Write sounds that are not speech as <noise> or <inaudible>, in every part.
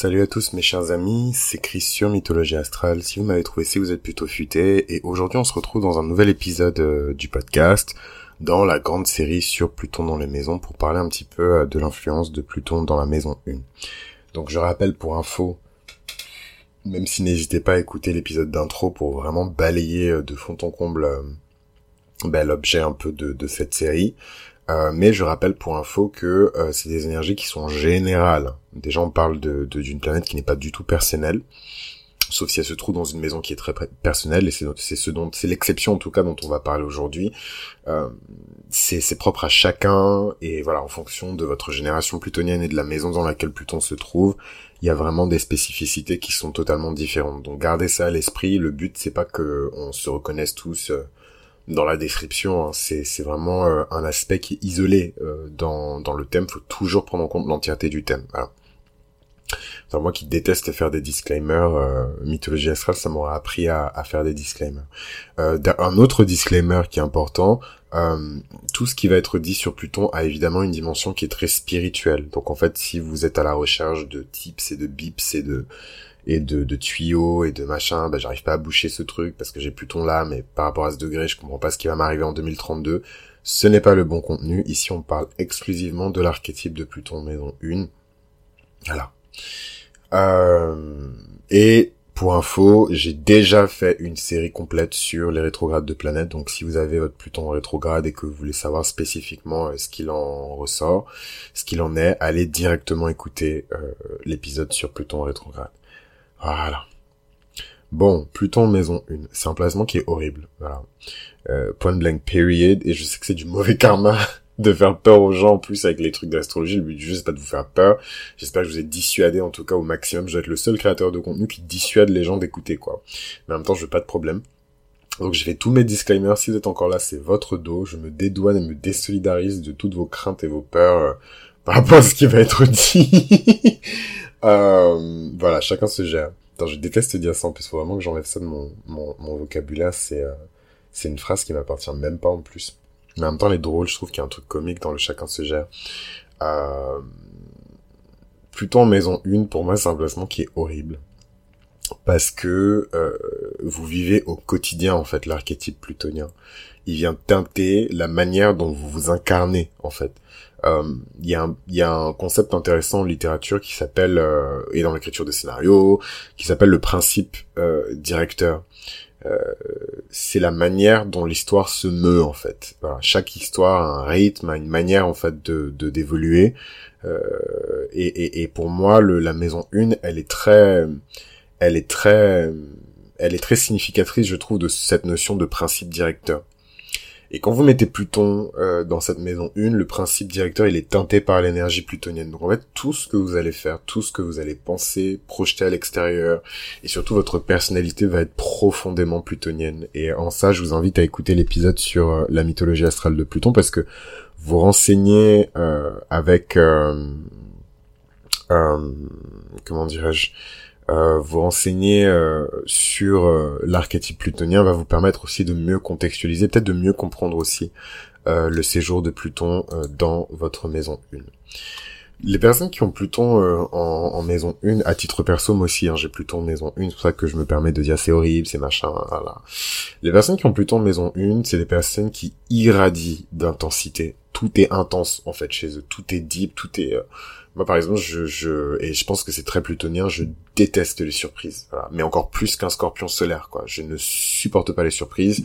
Salut à tous mes chers amis, c'est Chris sur Mythologie Astrale. Si vous m'avez trouvé, c'est vous êtes plutôt futé. Et aujourd'hui, on se retrouve dans un nouvel épisode euh, du podcast, dans la grande série sur Pluton dans les maisons, pour parler un petit peu euh, de l'influence de Pluton dans la maison 1. Donc je rappelle pour info, même si n'hésitez pas à écouter l'épisode d'intro pour vraiment balayer euh, de fond en comble ben, l'objet un peu de cette série. Euh, mais je rappelle pour info que euh, c'est des énergies qui sont générales. Déjà on parle de d'une planète qui n'est pas du tout personnelle, sauf si elle se trouve dans une maison qui est très personnelle, et c'est ce dont c'est l'exception en tout cas dont on va parler aujourd'hui. Euh, c'est propre à chacun, et voilà, en fonction de votre génération plutonienne et de la maison dans laquelle Pluton se trouve, il y a vraiment des spécificités qui sont totalement différentes. Donc gardez ça à l'esprit, le but c'est pas que on se reconnaisse tous euh, dans la description. Hein. C'est, vraiment euh, un aspect qui est isolé euh, dans, dans le thème. Faut toujours prendre en compte l'entièreté du thème. Voilà. moi qui déteste faire des disclaimers, euh, mythologie astrale, ça m'aura appris à, à, faire des disclaimers. un autre disclaimer qui est important, tout ce qui va être dit sur Pluton a évidemment une dimension qui est très spirituelle. Donc en fait, si vous êtes à la recherche de tips et de bips et de et de, tuyaux et de machin, bah, j'arrive pas à boucher ce truc parce que j'ai Pluton là, mais par rapport à ce degré, je comprends pas ce qui va m'arriver en 2032. Ce n'est pas le bon contenu. Ici, on parle exclusivement de l'archétype de Pluton maison 1. Voilà. Euh, et pour info, j'ai déjà fait une série complète sur les rétrogrades de planètes. Donc si vous avez votre Pluton rétrograde et que vous voulez savoir spécifiquement euh, ce qu'il en ressort, ce qu'il en est, allez directement écouter euh, l'épisode sur Pluton rétrograde. Voilà. Bon, Pluton maison 1, c'est un placement qui est horrible. Voilà. Euh, point blank period, et je sais que c'est du mauvais <laughs> karma de faire peur aux gens en plus avec les trucs d'astrologie. Le but du jeu, c'est pas de vous faire peur. J'espère que je vous ai dissuadé en tout cas au maximum. Je vais être le seul créateur de contenu qui dissuade les gens d'écouter, quoi. Mais en même temps, je veux pas de problème. Donc j'ai fait tous mes disclaimers. Si vous êtes encore là, c'est votre dos. Je me dédouane et me désolidarise de toutes vos craintes et vos peurs euh, par rapport à ce qui va être dit. <laughs> Euh, voilà, chacun se gère. Attends, je déteste dire ça en plus, faut vraiment que j'enlève ça de mon, mon, mon vocabulaire, c'est euh, une phrase qui m'appartient même pas en plus. Mais en même temps, elle est drôle, je trouve qu'il y a un truc comique dans le chacun se gère. Euh, plutôt en maison 1, pour moi, c'est un placement qui est horrible. Parce que euh, vous vivez au quotidien, en fait, l'archétype plutonien. Il vient teinter la manière dont vous vous incarnez, en fait. Euh, il y, y a un concept intéressant en littérature qui s'appelle euh, et dans l'écriture de scénario qui s'appelle le principe euh, directeur. Euh, c'est la manière dont l'histoire se meut en fait. Chaque histoire a un rythme, a une manière en fait de d'évoluer. Et, et, et, pour moi, le, la maison 1, elle est très, elle est très, elle est très significatrice, je trouve, de cette notion de principe directeur. Et quand vous mettez Pluton euh, dans cette maison 1, le principe directeur, il est teinté par l'énergie plutonienne. Donc en fait, tout ce que vous allez faire, tout ce que vous allez penser, projeter à l'extérieur, et surtout votre personnalité va être profondément plutonienne. Et en ça, je vous invite à écouter l'épisode sur euh, la mythologie astrale de Pluton, parce que vous renseignez euh, avec... comment dirais-je euh, vous renseigner euh, sur euh, l'archétype plutonien va vous permettre aussi de mieux contextualiser, peut-être de mieux comprendre aussi le séjour de Pluton dans votre maison 1. Les personnes qui ont Pluton en, maison 1, à titre perso, moi aussi, hein, j'ai Pluton en maison 1, c'est pour ça que je me permets de dire c'est horrible, c'est machin, voilà. Les personnes qui ont Pluton en maison 1, c'est des personnes qui irradient d'intensité. Tout est intense, en fait, chez eux. Tout est deep, tout est... Moi, par exemple, je, je et je pense que c'est très plutonien, je déteste les surprises. Voilà. Mais encore plus qu'un scorpion solaire, quoi. Je ne supporte pas les surprises.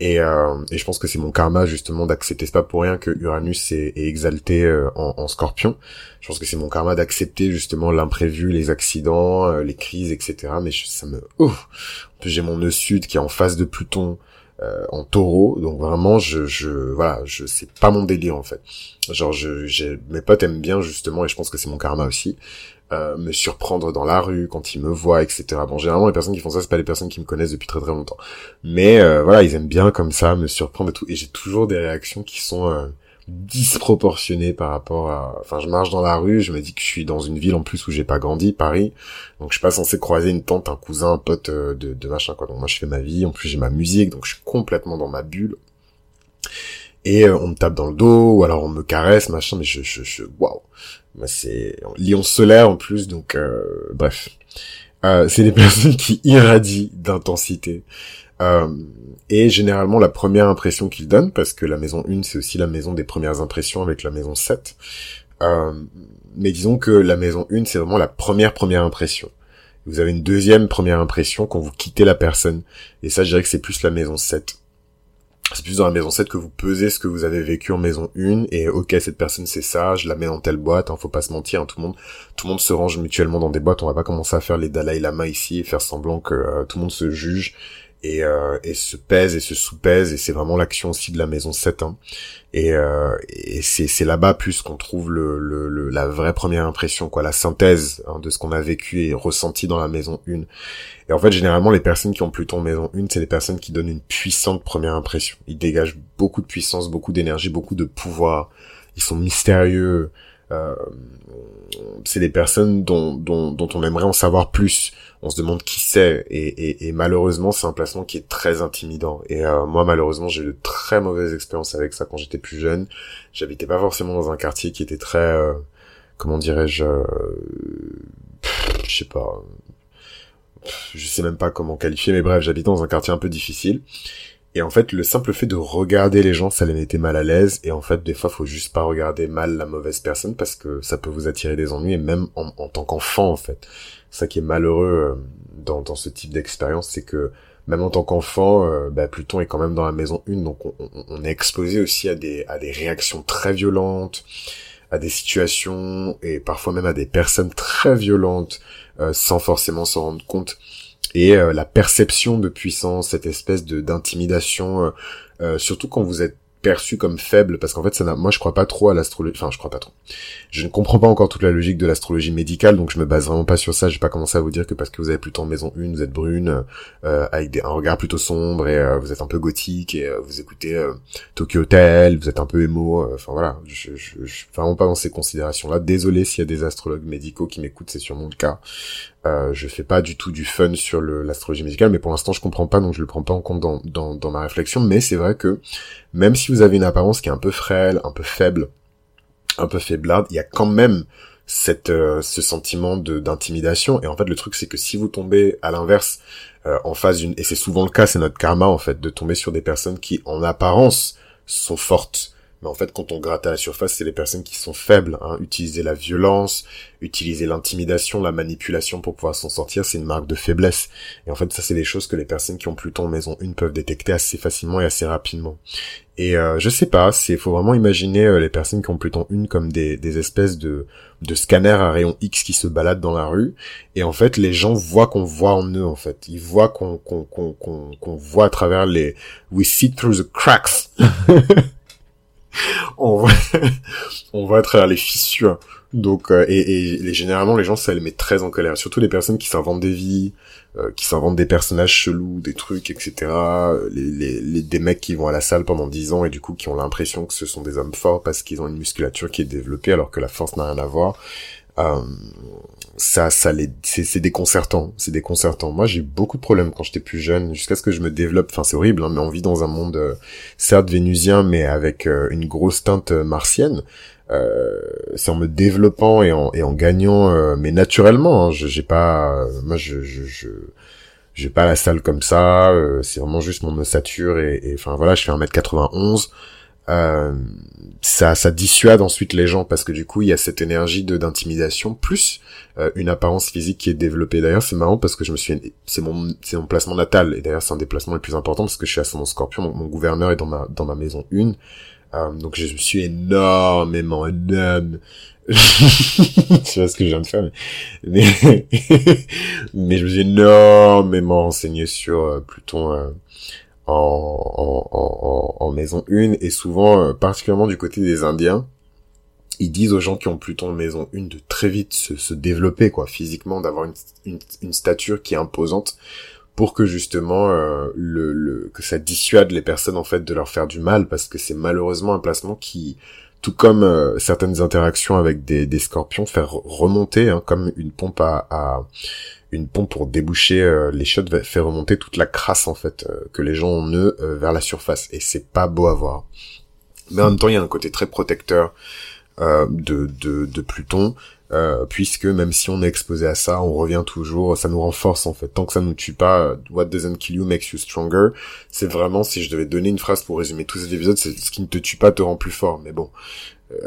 Et, euh, et je pense que c'est mon karma justement d'accepter. C'est pas pour rien que Uranus est, exalté euh, en, en, Scorpion. Je pense que c'est mon karma d'accepter justement l'imprévu, les accidents, euh, les crises, etc. Mais ça me, ouf. En plus, j'ai mon nœud sud qui est en face de Pluton. Euh, en taureau. Donc vraiment je je voilà je c'est pas mon délire en fait. Genre je j'ai mes potes aiment bien justement et je pense que c'est mon karma aussi euh, me surprendre dans la rue quand ils me voient etc bon généralement les personnes qui font ça c'est pas les personnes qui me connaissent depuis très très longtemps. Mais euh, voilà ils aiment bien comme ça me surprendre et tout. Et j'ai toujours des réactions qui sont disproportionné par rapport à enfin je marche dans la rue je me dis que je suis dans une ville en plus où j'ai pas grandi Paris. Donc je suis pas censé croiser une tante un cousin un pote euh, de, de machin quoi. Donc moi je fais ma vie. En plus j'ai ma musique donc je suis complètement dans ma bulle. Et euh, on me tape dans le dos ou alors on me caresse machin mais je je, je waouh. Bah, c'est Lion solaire en plus, donc bref. c'est des <laughs> personnes qui irradient d'intensité. Et généralement la première impression qu'ils donnent, parce que la maison 1 c'est aussi la maison des premières impressions avec la maison 7, mais disons que la maison 1 c'est vraiment la première première impression. Vous avez une deuxième première impression quand vous quittez la personne. Et ça, je dirais que c'est plus la maison 7. C'est plus dans la maison 7 que vous pesez ce que vous avez vécu en maison 1 et ok cette personne c'est ça, je la mets dans telle boîte, hein, faut pas se mentir, hein, tout le monde tout le monde se range mutuellement dans des boîtes, on va pas commencer à faire les Dalai Lama ici et faire semblant que euh, tout le monde se juge et, euh, et se pèse et se sous-pèse et c'est vraiment l'action aussi de la maison 7 hein. et, euh, et c'est, là-bas plus qu'on trouve le, le, la vraie première impression quoi la synthèse hein, de ce qu'on a vécu et ressenti dans la maison 1 et en fait généralement les personnes qui ont plutôt maison 1 c'est des personnes qui donnent une puissante première impression. Ils dégagent beaucoup de puissance beaucoup d'énergie beaucoup de pouvoir. Ils sont mystérieux c'est des personnes dont, dont, dont on aimerait en savoir plus. On se demande qui c'est. Et, et, malheureusement c'est un placement qui est très intimidant. Et euh, moi malheureusement j'ai eu de très mauvaises expériences avec ça quand j'étais plus jeune. J'habitais pas forcément dans un quartier qui était très euh, comment dirais-je euh, je sais pas. Je sais même pas comment qualifier mais bref j'habitais dans un quartier un peu difficile et en fait, le simple fait de regarder les gens, ça les mettait mal à l'aise. Et en fait, des fois, faut juste pas regarder mal la mauvaise personne parce que ça peut vous attirer des ennuis. Et même en, en tant qu'enfant, en fait, ça qui est malheureux euh, dans, dans ce type d'expérience, c'est que même en tant qu'enfant, euh, bah, Pluton est quand même dans la maison 1, donc on, on, est exposé aussi à des, à des réactions très violentes, à des situations et parfois même à des personnes très violentes euh, sans forcément s'en rendre compte. Et la perception de puissance, cette espèce de d'intimidation, surtout quand vous êtes perçu comme faible parce qu'en fait ça n'a moi je crois pas trop à l'astrologie enfin je crois pas trop. Je ne comprends pas encore toute la logique de l'astrologie médicale donc je me base vraiment pas sur ça. Je vais pas commencer à vous dire que parce que vous avez plutôt en maison 1 vous êtes brune euh, avec des, un regard plutôt sombre et euh, vous êtes un peu gothique et euh, vous écoutez euh, Tokyo Hotel vous êtes un peu émo euh, enfin voilà. Je, je, je, suis vraiment pas dans ces considérations là désolé s'il y a des astrologues médicaux qui m'écoutent c'est sûrement le cas euh, je fais pas du tout du fun sur l'astrologie médicale, mais pour l'instant je comprends pas, donc je le prends pas en compte dans, ma réflexion. Mais c'est vrai que même si vous avez une apparence qui est un peu frêle, un peu faible, un peu faiblarde, il y a quand même cette euh, ce sentiment d'intimidation. Et en fait le truc c'est que si vous tombez à l'inverse euh, en face d'une et c'est souvent le cas, c'est notre karma en fait de tomber sur des personnes qui en apparence sont fortes mais en fait, quand on gratte à la surface, c'est les personnes qui sont faibles. Hein. Utiliser la violence, utiliser l'intimidation, la manipulation pour pouvoir s'en sortir, c'est une marque de faiblesse. Et en fait, ça, c'est des choses que les personnes qui ont Pluton en maison 1 peuvent détecter assez facilement et assez rapidement. Et euh, je sais pas, c'est faut vraiment imaginer euh, les personnes qui ont Pluton 1 comme des, des espèces de, de scanners à rayon X qui se baladent dans la rue. Et en fait, les gens voient qu'on voit en eux, en fait. Ils voient qu'on qu'on qu'on qu'on voit à travers les... We see through the cracks <laughs> <laughs> on voit, <laughs> on voit à travers les fissures. Donc, euh, et, et, généralement, les gens, ça les met très en colère. Surtout les personnes qui s'inventent des vies, euh, qui s'inventent des personnages chelous, des trucs, etc. Les, les, des mecs qui vont à la salle pendant 10 ans et du coup qui ont l'impression que ce sont des hommes forts parce qu'ils ont une musculature qui est développée alors que la force n'a rien à voir. Euh, ça, ça les, c'est déconcertant, c'est déconcertant. Moi, j'ai beaucoup de problèmes quand j'étais plus jeune, jusqu'à ce que je me développe. Enfin, c'est horrible, hein, mais on vit dans un monde euh, certes vénusien, mais avec euh, une grosse teinte martienne. C'est en me développant et en, et en gagnant, mais naturellement. Hein, j'ai pas, moi, je, je, je j'ai pas la salle comme ça. c'est vraiment juste mon ossature et, enfin voilà, je fais 1m91. Euh, ça, ça dissuade ensuite les gens parce que du coup il y a cette énergie de d'intimidation plus euh, une apparence physique qui est développée. D'ailleurs c'est marrant parce que je me suis, c'est mon, c'est mon placement natal. Et d'ailleurs c'est un des placements les plus importants parce que je suis mon Scorpion, mon, gouverneur est dans ma dans ma maison 1 euh, donc je me suis énormément énorme <laughs> je sais pas ce que je viens de faire mais <laughs> <laughs> mais, je me suis énormément renseigné sur euh, Pluton euh, en, maison 1 et souvent, euh, particulièrement du côté des Indiens, ils disent aux gens qui ont Pluton en maison 1 de très vite se, se développer quoi physiquement, d'avoir une, une, stature qui est imposante pour que justement euh, le, le, que ça dissuade les personnes en fait de leur faire du mal parce que c'est malheureusement un placement qui tout comme euh, certaines interactions avec des, scorpions faire remonter hein, comme une pompe à une pompe pour déboucher euh, les shots fait remonter toute la crasse en fait euh, que les gens ont eux vers la surface et c'est pas beau à voir. Mais en même temps, il y a un côté très protecteur euh, de, de, Pluton, puisque même si on est exposé à ça, on revient toujours, ça nous renforce en fait. Tant que ça nous tue pas, what doesn't kill you makes you stronger. C'est vraiment, si je devais donner une phrase pour résumer tous ces épisodes, c'est ce qui ne te tue pas te rend plus fort. Mais bon, <laughs>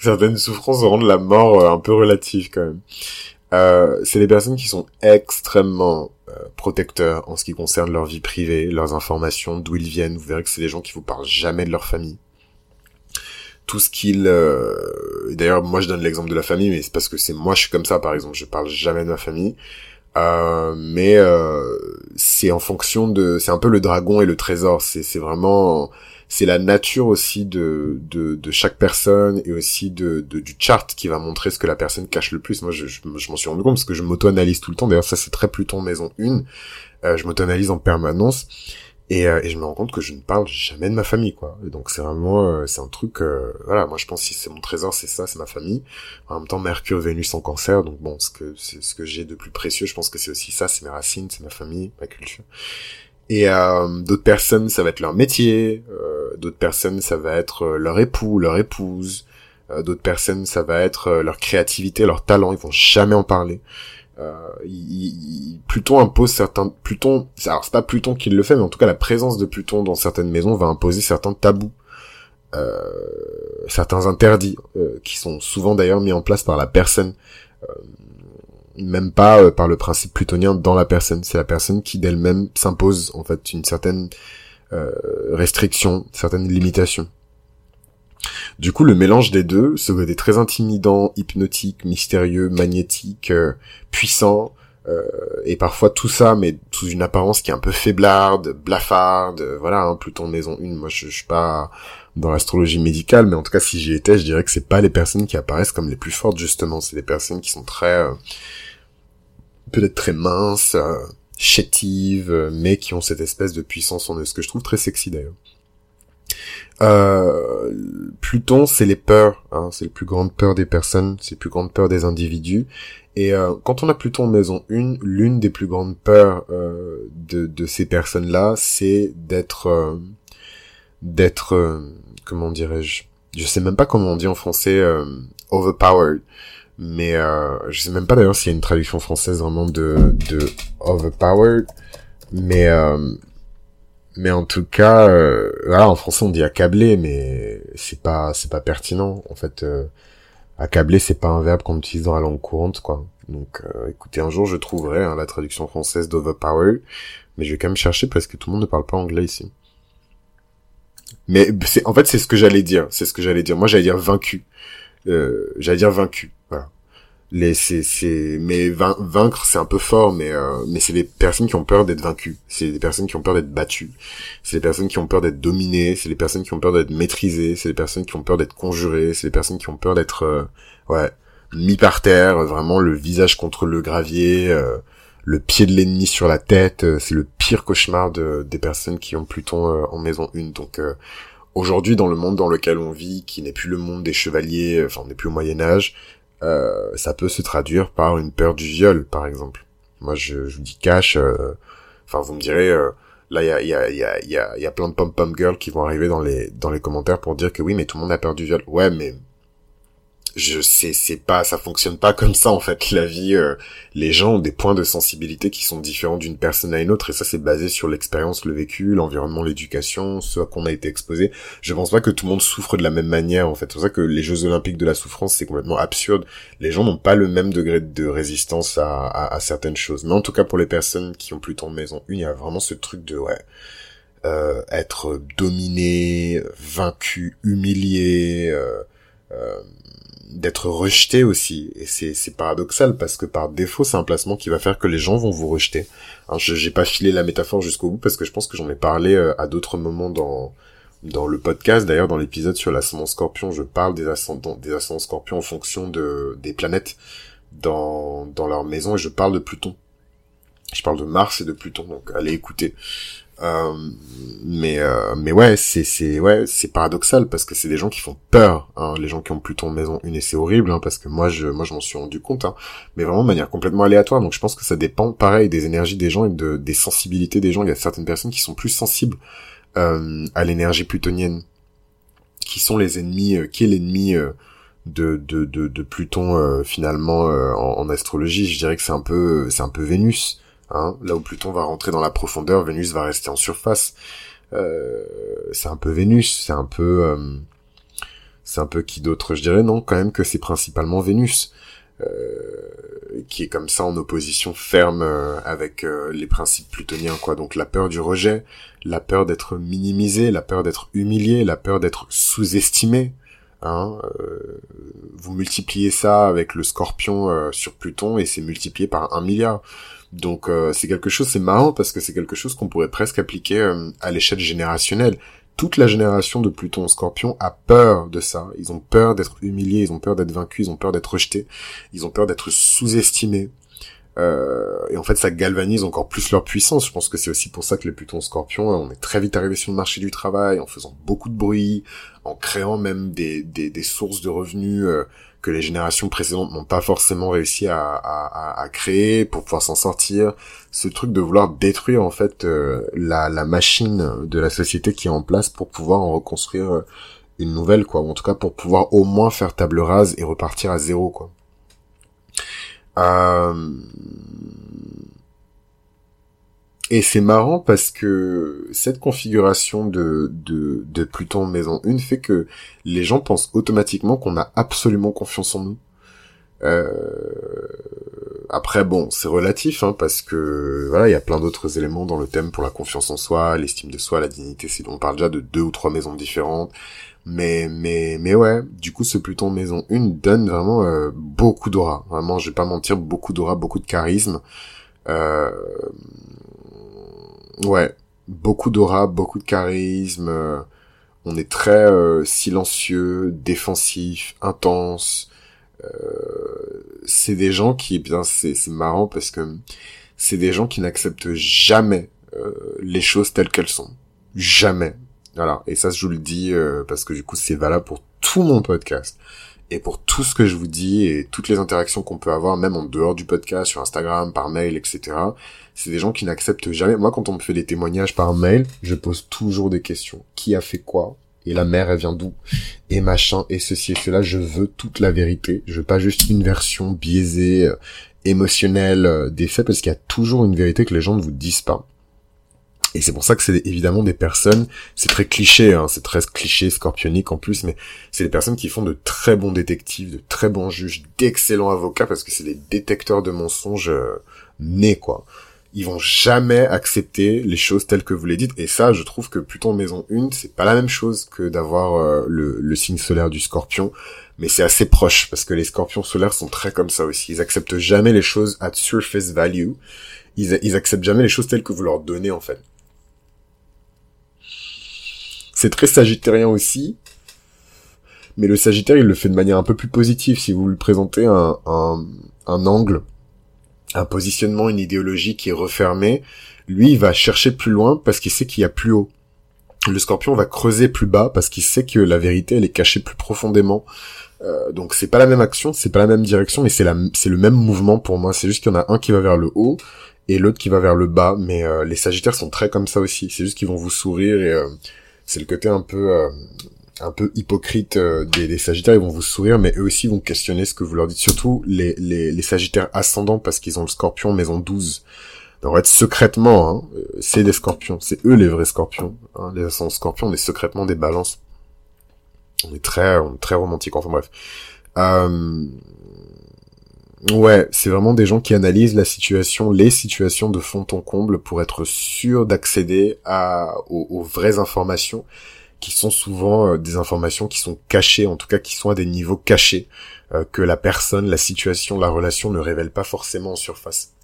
certaines souffrances rendent la mort un peu relative quand même. Euh, c'est des personnes qui sont extrêmement euh, protecteurs en ce qui concerne leur vie privée, leurs informations, d'où ils viennent. Vous verrez que c'est des gens qui vous parlent jamais de leur famille. Tout ce qu'ils... Euh... D'ailleurs, moi je donne l'exemple de la famille, mais c'est parce que c'est moi je suis comme ça par exemple. Je parle jamais de ma famille. Euh, mais c'est en fonction de... C'est un peu le dragon et le trésor. C'est vraiment c'est la nature aussi de, de, de, chaque personne et aussi de, de, du chart qui va montrer ce que la personne cache le plus. Moi, je, je, m'en suis rendu compte parce que je m'auto-analyse tout le temps. D'ailleurs, ça, c'est très Pluton maison 1. Euh, je m'auto-analyse en permanence. Et, euh, et, je me rends compte que je ne parle jamais de ma famille, quoi. Et donc, c'est vraiment, euh, c'est un truc, euh, voilà, moi, je pense que si c'est mon trésor, c'est ça, c'est ma famille. En même temps, Mercure, Vénus en cancer. Donc, bon, ce que, c'est ce que j'ai de plus précieux, je pense que c'est aussi ça, c'est mes racines, c'est ma famille, ma culture. Et euh, d'autres personnes, ça va être leur métier. Euh, d'autres personnes, ça va être euh, leur époux, leur épouse. Euh, d'autres personnes, ça va être euh, leur créativité, leur talent. Ils vont jamais en parler. Il, Pluton impose certains. Pluton, alors c'est pas Pluton qui le fait, mais en tout cas la présence de Pluton dans certaines maisons va imposer certains tabous. certains interdits qui sont souvent d'ailleurs mis en place par la personne même pas euh, par le principe plutonien dans la personne. C'est la personne qui d'elle-même s'impose en fait une certaine euh, restriction, une certaine limitation. Du coup, le mélange des deux, ce côté très intimidant, hypnotique, mystérieux, magnétique, euh, puissant, euh, et parfois tout ça, mais sous une apparence qui est un peu faiblarde, blafarde, voilà, hein, Pluton maison une. Moi, je, je suis pas dans l'astrologie médicale, mais en tout cas, si j'y étais, je dirais que c'est pas les personnes qui apparaissent comme les plus fortes justement. C'est des personnes qui sont très peut-être très minces, euh, chétives, euh, mais qui ont cette espèce de puissance en eux, ce que je trouve très sexy d'ailleurs. Euh, Pluton, c'est les peurs, hein, c'est les plus grandes peurs des personnes, c'est les plus grandes peurs des individus. Et euh, quand on a Pluton en maison 1, l'une des plus grandes peurs de, de, ces personnes-là, c'est d'être, d'être, comment dirais-je, je sais même pas comment on dit en français, overpowered mais euh, je sais même pas d'ailleurs s'il y a une traduction française vraiment de de overpowered. Mais euh, mais en tout cas euh, voilà en français on dit accabler mais c'est pas c'est pas pertinent. En fait euh, accabler c'est pas un verbe qu'on utilise dans la langue courante quoi. Donc euh, écoutez un jour je trouverai hein, la traduction française d'overpowered. Mais je vais quand même chercher parce que tout le monde ne parle pas anglais ici. Mais c'est en fait c'est ce que j'allais dire. C'est ce que j'allais dire. Moi j'allais dire vaincu. Euh, j'allais dire vaincu les c'est c'est mais vaincre c'est un peu fort mais euh, mais c'est des personnes qui ont peur d'être vaincues. C'est des personnes qui ont peur d'être battues. C'est des personnes qui ont peur d'être dominées. C'est des personnes qui ont peur d'être maîtrisées. C'est des personnes qui ont peur d'être conjurées. C'est des personnes qui ont peur d'être euh, ouais mis par terre. Vraiment le visage contre le gravier euh, le pied de l'ennemi sur la tête c'est le pire cauchemar de des personnes qui ont Pluton en maison une. Donc aujourd'hui dans le monde dans lequel on vit qui n'est plus le monde des chevaliers enfin on n'est plus au Moyen Âge euh, ça peut se traduire par une peur du viol, par exemple. Moi, je, je vous dis cash. Euh, enfin, vous me direz, euh, là, il y a, y, a, y, a, y, a, y a plein de pom-pom girls qui vont arriver dans les dans les commentaires pour dire que oui, mais tout le monde a peur du viol. Ouais, mais je sais c'est pas ça fonctionne pas comme ça en fait. <laughs> La vie euh, les gens ont des points de sensibilité qui sont différents d'une personne à une autre et ça c'est basé sur l'expérience le vécu l'environnement l'éducation ce à quoi on a été exposé. Je pense pas que tout le monde souffre de la même manière en fait. C'est pour ça que les jeux olympiques de la souffrance c'est complètement absurde. Les gens n'ont pas le même degré de résistance à, à, certaines choses. Mais en tout cas pour les personnes qui ont plus de maison une il y a vraiment ce truc de ouais euh, être dominé vaincu humilié euh, euh d'être rejeté aussi et c'est paradoxal parce que par défaut c'est un placement qui va faire que les gens vont vous rejeter. Je j'ai pas filé la métaphore jusqu'au bout parce que je pense que j'en ai parlé euh, à d'autres moments dans dans le podcast d'ailleurs dans l'épisode sur l'ascendant Scorpion, je parle des ascendants des ascendants Scorpions en fonction de des planètes dans dans leur maison et je parle de Pluton. Je parle de Mars et de Pluton donc allez écouter. Euh, mais euh, mais ouais, c'est c'est ouais, c'est paradoxal parce que c'est des gens qui font peur, hein, les gens qui ont Pluton maison une et c'est horrible hein, parce que moi je moi je m'en suis rendu compte, hein, mais vraiment de manière complètement aléatoire. Donc je pense que ça dépend pareil des énergies des gens et de des sensibilités des gens. Il y a certaines personnes qui sont plus sensibles euh, à l'énergie plutonienne qui sont les ennemis, qui est l'ennemi de, de, de, de, Pluton finalement en, en, astrologie Je dirais que c'est un peu c'est un peu Vénus. Hein Là où Pluton va rentrer dans la profondeur, Vénus va rester en surface. c'est un peu Vénus, c'est un peu c'est un peu qui d'autre? Je dirais non, quand même que c'est principalement Vénus. Euh, qui est comme ça en opposition ferme euh, avec euh, les principes plutoniens quoi donc la peur du rejet la peur d'être minimisé la peur d'être humilié la peur d'être sous-estimé hein vous multipliez ça avec le scorpion sur Pluton et c'est multiplié par un milliard donc c'est quelque chose c'est marrant parce que c'est quelque chose qu'on pourrait presque appliquer à l'échelle générationnelle toute la génération de Pluton Scorpion a peur de ça. Ils ont peur d'être humiliés, ils ont peur d'être vaincus, ils ont peur d'être rejetés, ils ont peur d'être sous-estimés. Euh, et en fait, ça galvanise encore plus leur puissance. Je pense que c'est aussi pour ça que les Pluton Scorpion, on est très vite arrivé sur le marché du travail, en faisant beaucoup de bruit, en créant même des, des, des sources de revenus euh, que les générations précédentes n'ont pas forcément réussi à, à, à créer pour pouvoir s'en sortir. Ce truc de vouloir détruire en fait euh, la, la machine de la société qui est en place pour pouvoir en reconstruire euh, une nouvelle, quoi. En tout cas pour pouvoir au moins faire table rase et repartir à zéro, quoi. Euh... Et c'est marrant parce que cette configuration de, de, de Pluton maison 1 fait que les gens pensent automatiquement qu'on a absolument confiance en nous. Euh... Après, bon, c'est relatif, hein, parce que voilà, il y a plein d'autres éléments dans le thème pour la confiance en soi, l'estime de soi, la dignité. C'est on parle déjà de deux ou trois maisons différentes. Mais mais mais ouais, du coup, ce Pluton maison 1 donne vraiment euh, beaucoup d'aura. Vraiment, je vais pas mentir, beaucoup d'aura, beaucoup de charisme. Euh, Ouais, beaucoup d'aura, beaucoup de charisme. Euh, on est très euh, silencieux, défensif, intense. Euh, c'est des gens qui, eh bien, c'est marrant parce que c'est des gens qui n'acceptent jamais les choses telles qu'elles sont. Jamais. Voilà. Et ça, je vous le dis parce que du coup, c'est valable pour tout mon podcast et pour tout ce que je vous dis et toutes les interactions qu'on peut avoir, même en dehors du podcast, sur Instagram, par mail, etc. C'est des gens qui n'acceptent jamais. Moi, quand on me fait des témoignages par mail, je pose toujours des questions. Qui a fait quoi? Et la mère, elle vient d'où? Et machin, et ceci et cela. Je veux toute la vérité. Je veux pas juste une version biaisée, euh, émotionnelle euh, des faits, parce qu'il y a toujours une vérité que les gens ne vous disent pas. Et c'est pour ça que c'est évidemment des personnes, c'est très cliché, hein, c'est très cliché, scorpionique en plus, mais c'est des personnes qui font de très bons détectives, de très bons juges, d'excellents avocats, parce que c'est des détecteurs de mensonges euh, nés, quoi. Ils vont jamais accepter les choses telles que vous les dites, et ça, je trouve que plutôt maison 1, c'est pas la même chose que d'avoir euh, le, le signe solaire du scorpion, mais c'est assez proche, parce que les scorpions solaires sont très comme ça aussi. Ils acceptent jamais les choses at surface value, ils, ils acceptent jamais les choses telles que vous leur donnez, en fait. C'est très sagittérien aussi. Mais le sagittaire, il le fait de manière un peu plus positive. Si vous lui présentez un, un, angle, un positionnement, une idéologie qui est refermée, lui, il va chercher plus loin parce qu'il sait qu'il y a plus haut. Le scorpion va creuser plus bas parce qu'il sait que la vérité, elle est cachée plus profondément. Euh, donc c'est pas la même action, c'est pas la même direction, mais c'est c'est le même mouvement pour moi. C'est juste qu'il y en a un qui va vers le haut et l'autre qui va vers le bas. Mais euh, les Sagittaires sont très comme ça aussi. C'est juste qu'ils vont vous sourire et euh, c'est le côté un peu euh, un peu hypocrite euh, des, Sagittaires, ils vont vous sourire, mais eux aussi vont questionner ce que vous leur dites. Surtout les, les, Sagittaires ascendants, parce qu'ils ont le scorpion maison 12. En fait, secrètement, hein, euh, c'est des scorpions. C'est eux les vrais scorpions. Hein. Les ascendants scorpions, on est secrètement des balances. On est très, on très romantique, enfin bref. Ouais, c'est vraiment des gens qui analysent la situation, les situations de fond en comble pour être sûr d'accéder à aux, vraies informations qui sont souvent euh, des informations qui sont cachées, en tout cas qui sont à des niveaux cachés euh, que la personne, la situation, la relation ne révèle pas forcément en surface.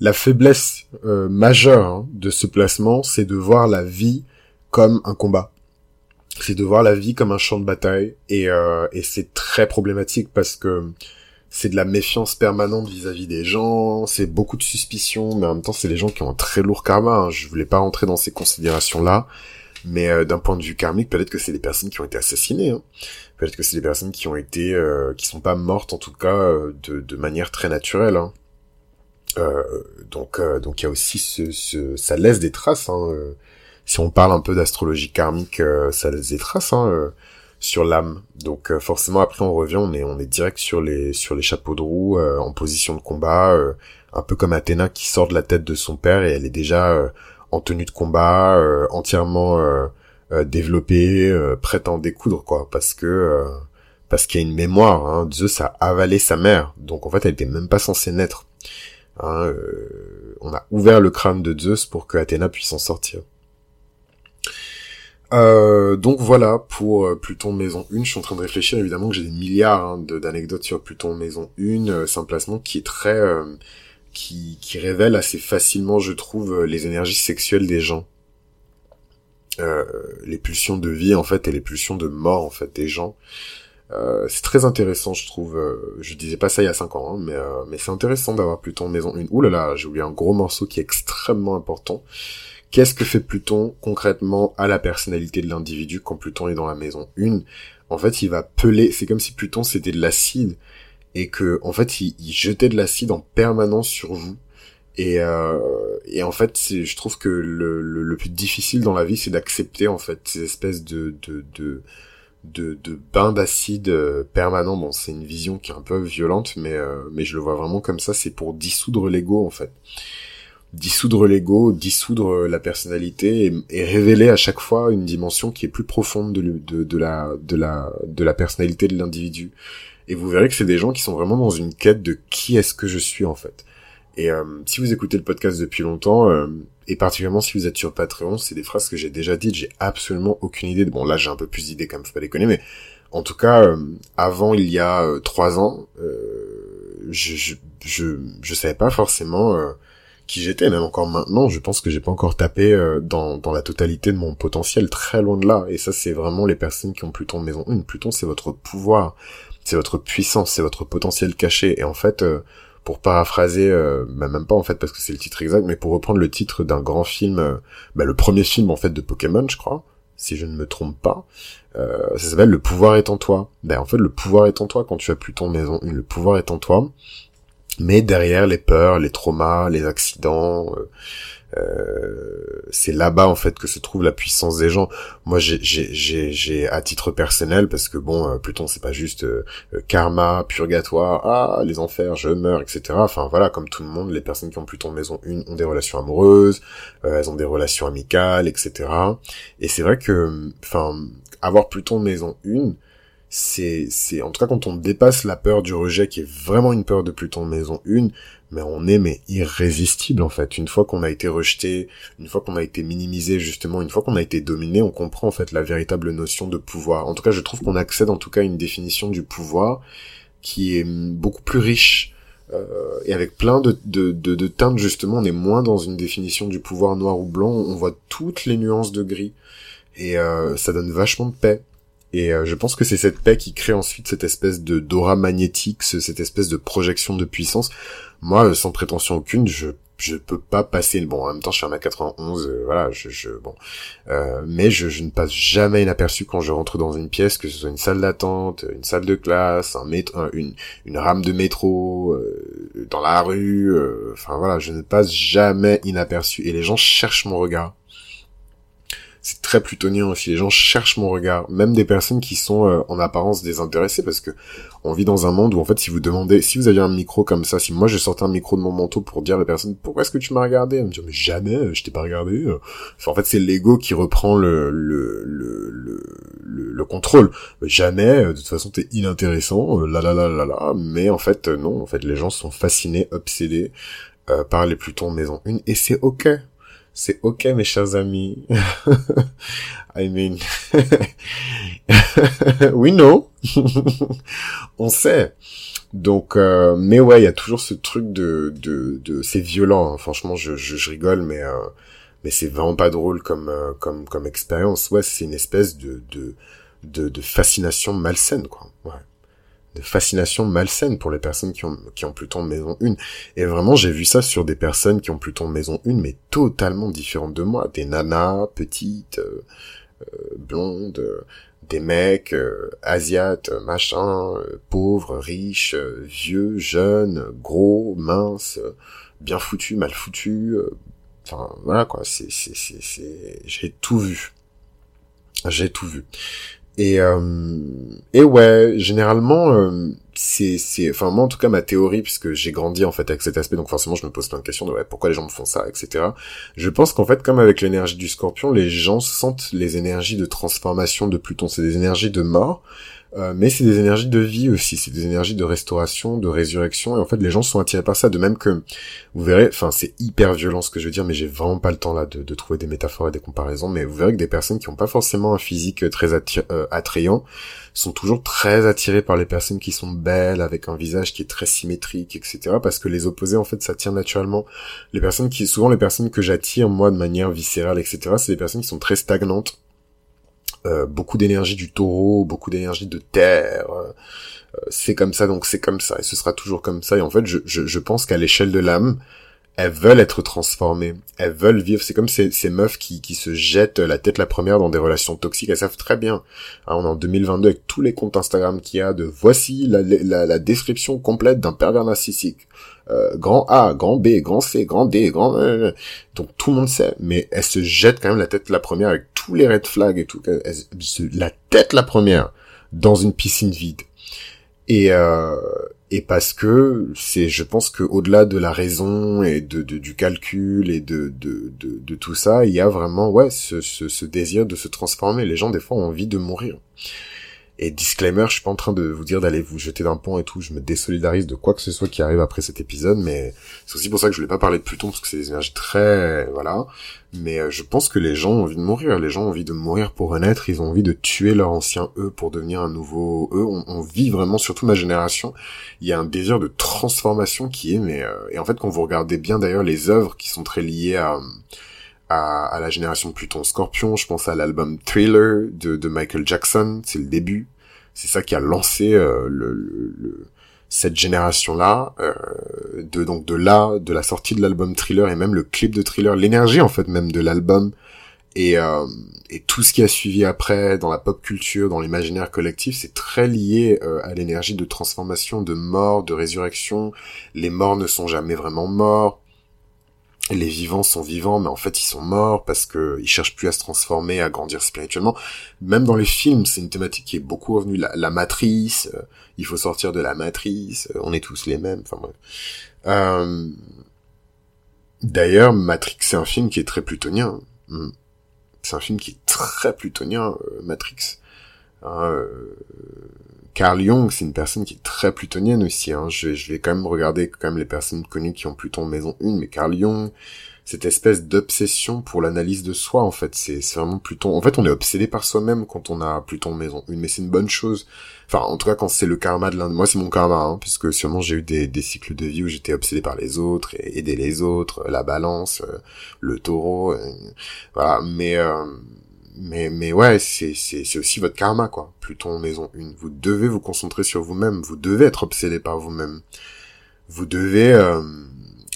La faiblesse euh, majeure hein, de ce placement, c'est de voir la vie comme un combat c'est de voir la vie comme un champ de bataille et, euh, et c'est très problématique parce que c'est de la méfiance permanente vis-à-vis des gens, c'est beaucoup de suspicions, mais en même temps c'est des gens qui ont un très lourd karma. Hein. Je voulais pas rentrer dans ces considérations-là, mais euh, d'un point de vue karmique, peut-être que c'est des personnes qui ont été assassinées. Hein. Peut-être que c'est des personnes qui ont été, euh, qui sont pas mortes en tout cas de, de manière très naturelle. Hein. Euh, donc donc il y a aussi ce, ce, ça laisse des traces. Hein, si on parle un peu d'astrologie karmique, ça laisse des hein, sur l'âme. Donc forcément après on revient, on est on est direct sur les sur les chapeaux de roue en position de combat, un peu comme Athéna qui sort de la tête de son père et elle est déjà en tenue de combat, entièrement développée, prête à en découdre quoi, parce que parce qu'il y a une mémoire. Hein. Zeus a avalé sa mère, donc en fait elle était même pas censée naître. Hein, euh, on a ouvert le crâne de Zeus pour que Athéna puisse en sortir. Euh, donc voilà pour euh, Pluton Maison 1. Je suis en train de réfléchir évidemment que j'ai des milliards hein, d'anecdotes sur Pluton Maison 1. C'est un placement qui est très qui, qui révèle assez facilement, je trouve, les énergies sexuelles des gens. les pulsions de vie en fait et les pulsions de mort en fait des gens. Euh, c'est très intéressant, je trouve. Euh, je disais pas ça il y a 5 ans, hein, mais, euh, mais c'est intéressant d'avoir Pluton maison 1. Ouh là là, j'ai oublié un gros morceau qui est extrêmement important. Qu'est-ce que fait Pluton concrètement à la personnalité de l'individu quand Pluton est dans la maison 1 En fait, il va peler. C'est comme si Pluton c'était de l'acide et que en fait il, jetait de l'acide en permanence sur vous. Et, et en fait, je trouve que le, plus difficile dans la vie, c'est d'accepter en fait ces espèces de, de, de de, de bain d'acide euh, permanent. Bon, c'est une vision qui est un peu violente, mais euh, mais je le vois vraiment comme ça. C'est pour dissoudre l'ego en fait, dissoudre l'ego, dissoudre la personnalité et, révéler à chaque fois une dimension qui est plus profonde de, de, la de la de la personnalité de l'individu. Et vous verrez que c'est des gens qui sont vraiment dans une quête de qui est-ce que je suis en fait. Et euh, si vous écoutez le podcast depuis longtemps, et particulièrement si vous êtes sur Patreon, c'est des phrases que j'ai déjà dites, j'ai absolument aucune idée. De... Bon là j'ai un peu plus d'idées comme faut pas déconner, mais en tout cas euh, avant il y a euh, trois ans, euh, je, je, je je savais pas forcément qui j'étais, même encore maintenant, je pense que j'ai pas encore tapé dans, dans la totalité de mon potentiel, très loin de là. Et ça, c'est vraiment les personnes qui ont Pluton maison 1. Pluton, c'est votre pouvoir, c'est votre puissance, c'est votre potentiel caché. Et en fait, pour paraphraser, euh, bah, même pas en fait parce que c'est le titre exact, mais pour reprendre le titre d'un grand film, euh, bah, le premier film en fait de Pokémon, je crois, si je ne me trompe pas, euh, ça s'appelle Le pouvoir est en toi. Ben en fait le pouvoir est en toi quand tu as plus ton maison, le pouvoir est en toi, mais derrière les peurs, les traumas, les accidents, euh, euh, c'est là-bas en fait que se trouve la puissance des gens. Moi, j'ai, à titre personnel, parce que bon, euh, Pluton, c'est pas juste euh, karma, purgatoire, ah les enfers, je meurs, etc. Enfin voilà, comme tout le monde, les personnes qui ont Pluton maison 1 ont des relations amoureuses, elles ont des relations amicales, etc. Et c'est vrai que, enfin, avoir Pluton maison 1, c'est, c'est, en tout cas quand on dépasse la peur du rejet, qui est vraiment une peur de Pluton maison 1, mais on est mais irrésistible en fait. Une fois qu'on a été rejeté, une fois qu'on a été minimisé justement, une fois qu'on a été dominé, on comprend en fait la véritable notion de pouvoir. En tout cas, je trouve qu'on accède en tout cas à une définition du pouvoir qui est beaucoup plus riche euh, et avec plein de, de, de, de, teintes justement. On est moins dans une définition du pouvoir noir ou blanc. On voit toutes les nuances de gris et euh, ça donne vachement de paix. Et euh, je pense que c'est cette paix qui crée ensuite cette espèce de d'aura magnétique, cette espèce de projection de puissance. Moi, euh, sans prétention aucune, je je peux pas passer bon en même temps je suis à 91 euh, voilà je, je bon. Euh, mais je, je ne passe jamais inaperçu quand je rentre dans une pièce que ce soit une salle d'attente une salle de classe un métro une une rame de métro dans la rue enfin voilà je ne passe jamais inaperçu. Et les gens cherchent mon regard c'est très plutonien aussi. Les gens cherchent mon regard, même des personnes qui sont euh, en apparence désintéressées, parce que on vit dans un monde où en fait, si vous demandez, si vous aviez un micro comme ça, si moi je sortais un micro de mon manteau pour dire à la personne pourquoi est-ce que tu m'as regardé, elle me dit mais jamais, je t'ai pas regardé. En fait, c'est l'ego qui reprend le le le le, le, contrôle. jamais, de toute façon, t'es inintéressant, euh, là là là là là. Mais en fait, non. En fait, les gens sont fascinés, obsédés euh, par les Plutons maison 1 et c'est ok c'est ok, mes chers amis. <laughs> I mean, <laughs> we know. <laughs> On sait. Donc, euh, mais ouais, il y a toujours ce truc de, de, de c'est violent. Hein. Franchement, je, je, rigole, mais euh, mais c'est vraiment pas drôle comme euh, comme comme expérience. Ouais, c'est une espèce de de de, de fascination malsaine, quoi. De fascination malsaine pour les personnes qui ont, qui ont Pluton maison 1. Et vraiment, j'ai vu ça sur des personnes qui ont Pluton maison 1, mais totalement différentes de moi. Des nanas, petites, euh, euh, blondes, euh, des mecs, asiates, machin, pauvres, riches, vieux, jeunes, gros, minces, bien foutu, mal foutu. Enfin voilà quoi, c'est c'est c'est j'ai tout vu. J'ai tout vu. Et euh, et ouais, généralement euh, c'est c'est enfin moi en tout cas ma théorie puisque j'ai grandi en fait avec cet aspect donc forcément je me pose plein de questions de ouais pourquoi les gens me font ça etc. Je pense qu'en fait comme avec l'énergie du Scorpion les gens sentent les énergies de transformation de Pluton, c'est des énergies de mort euh, mais c'est des énergies de vie aussi, c'est des énergies de restauration, de résurrection, et en fait les gens sont attirés par ça, de même que, vous verrez, enfin c'est hyper violent ce que je veux dire, mais j'ai vraiment pas le temps là de, trouver des métaphores et des comparaisons, mais vous verrez que des personnes qui ont pas forcément un physique très euh, attrayant sont toujours très attirées par les personnes qui sont belles, avec un visage qui est très symétrique, etc., parce que les opposés en fait s'attirent naturellement. Les personnes qui, souvent les personnes que j'attire moi de manière viscérale, etc., c'est des personnes qui sont très stagnantes, euh, beaucoup d'énergie du taureau, beaucoup d'énergie de terre. Euh, c'est comme ça, donc c'est comme ça, et ce sera toujours comme ça. Et en fait, je, je, je pense qu'à l'échelle de l'âme, elles veulent être transformées, elles veulent vivre. C'est comme ces, ces meufs qui, qui se jettent la tête la première dans des relations toxiques. Elles savent très bien. Hein, on est en 2022 avec tous les comptes Instagram qu'il y a de voici la, la, la description complète d'un pervers narcissique. Euh, grand A, grand B, grand C, grand D, grand... Euh, donc tout le monde sait, mais elles se jettent quand même la tête la première avec tous les red flags et tout. la tête la première dans une piscine vide. Et, euh, et parce que c'est je pense que au-delà de la raison et de, du calcul et de, de, de, de, tout ça il y a vraiment ouais ce, ce, ce, désir de se transformer les gens des fois ont envie de mourir et disclaimer, je suis pas en train de vous dire d'aller vous jeter d'un pont et tout, je me désolidarise de quoi que ce soit qui arrive après cet épisode, mais c'est aussi pour ça que je voulais pas parler de Pluton, parce que c'est des énergies très... voilà. Mais euh, je pense que les gens ont envie de mourir, les gens ont envie de mourir pour renaître, ils ont envie de tuer leur ancien eux pour devenir un nouveau eux. On, vit vraiment, surtout ma génération, il y a un désir de transformation qui est... mais euh, Et en fait, quand vous regardez bien d'ailleurs les œuvres qui sont très liées à... À, à, la génération Pluton Scorpion. Je pense à l'album Thriller de, de Michael Jackson, c'est le début c'est ça qui a lancé euh, le, le, cette génération-là, euh, de donc de là, de la sortie de l'album Thriller et même le clip de Thriller, l'énergie en fait même de l'album et, euh, et tout ce qui a suivi après dans la pop culture, dans l'imaginaire collectif, c'est très lié euh, à l'énergie de transformation, de mort, de résurrection. Les morts ne sont jamais vraiment morts les vivants sont vivants, mais en fait ils sont morts parce que ils cherchent plus à se transformer, à grandir spirituellement. Même dans les films, c'est une thématique qui est beaucoup revenue. La, matrice, euh, il faut sortir de la matrice, euh, on est tous les mêmes. Enfin bref. Euh, d'ailleurs, Matrix, c'est un film qui est très plutonien. Hmm. C'est un film qui est très plutonien, Matrix. Hein, Carl Jung, c'est une personne qui est très plutonienne aussi. Hein. Je, je, vais quand même regarder quand même les personnes connues qui ont Pluton maison 1, mais Carl Jung, cette espèce d'obsession pour l'analyse de soi, en fait, c'est vraiment Pluton. En fait, on est obsédé par soi-même quand on a Pluton maison 1, mais c'est une bonne chose. Enfin, en tout cas, quand c'est le karma de l'un... Moi, c'est mon karma, hein, puisque sûrement j'ai eu des, des, cycles de vie où j'étais obsédé par les autres, et aider les autres, la balance, euh, le taureau, euh, voilà. Mais... Euh, mais mais ouais, c'est c'est c'est aussi votre karma quoi. Pluton maison 1. Vous devez vous concentrer sur vous-même, vous devez être obsédé par vous-même. Vous devez euh,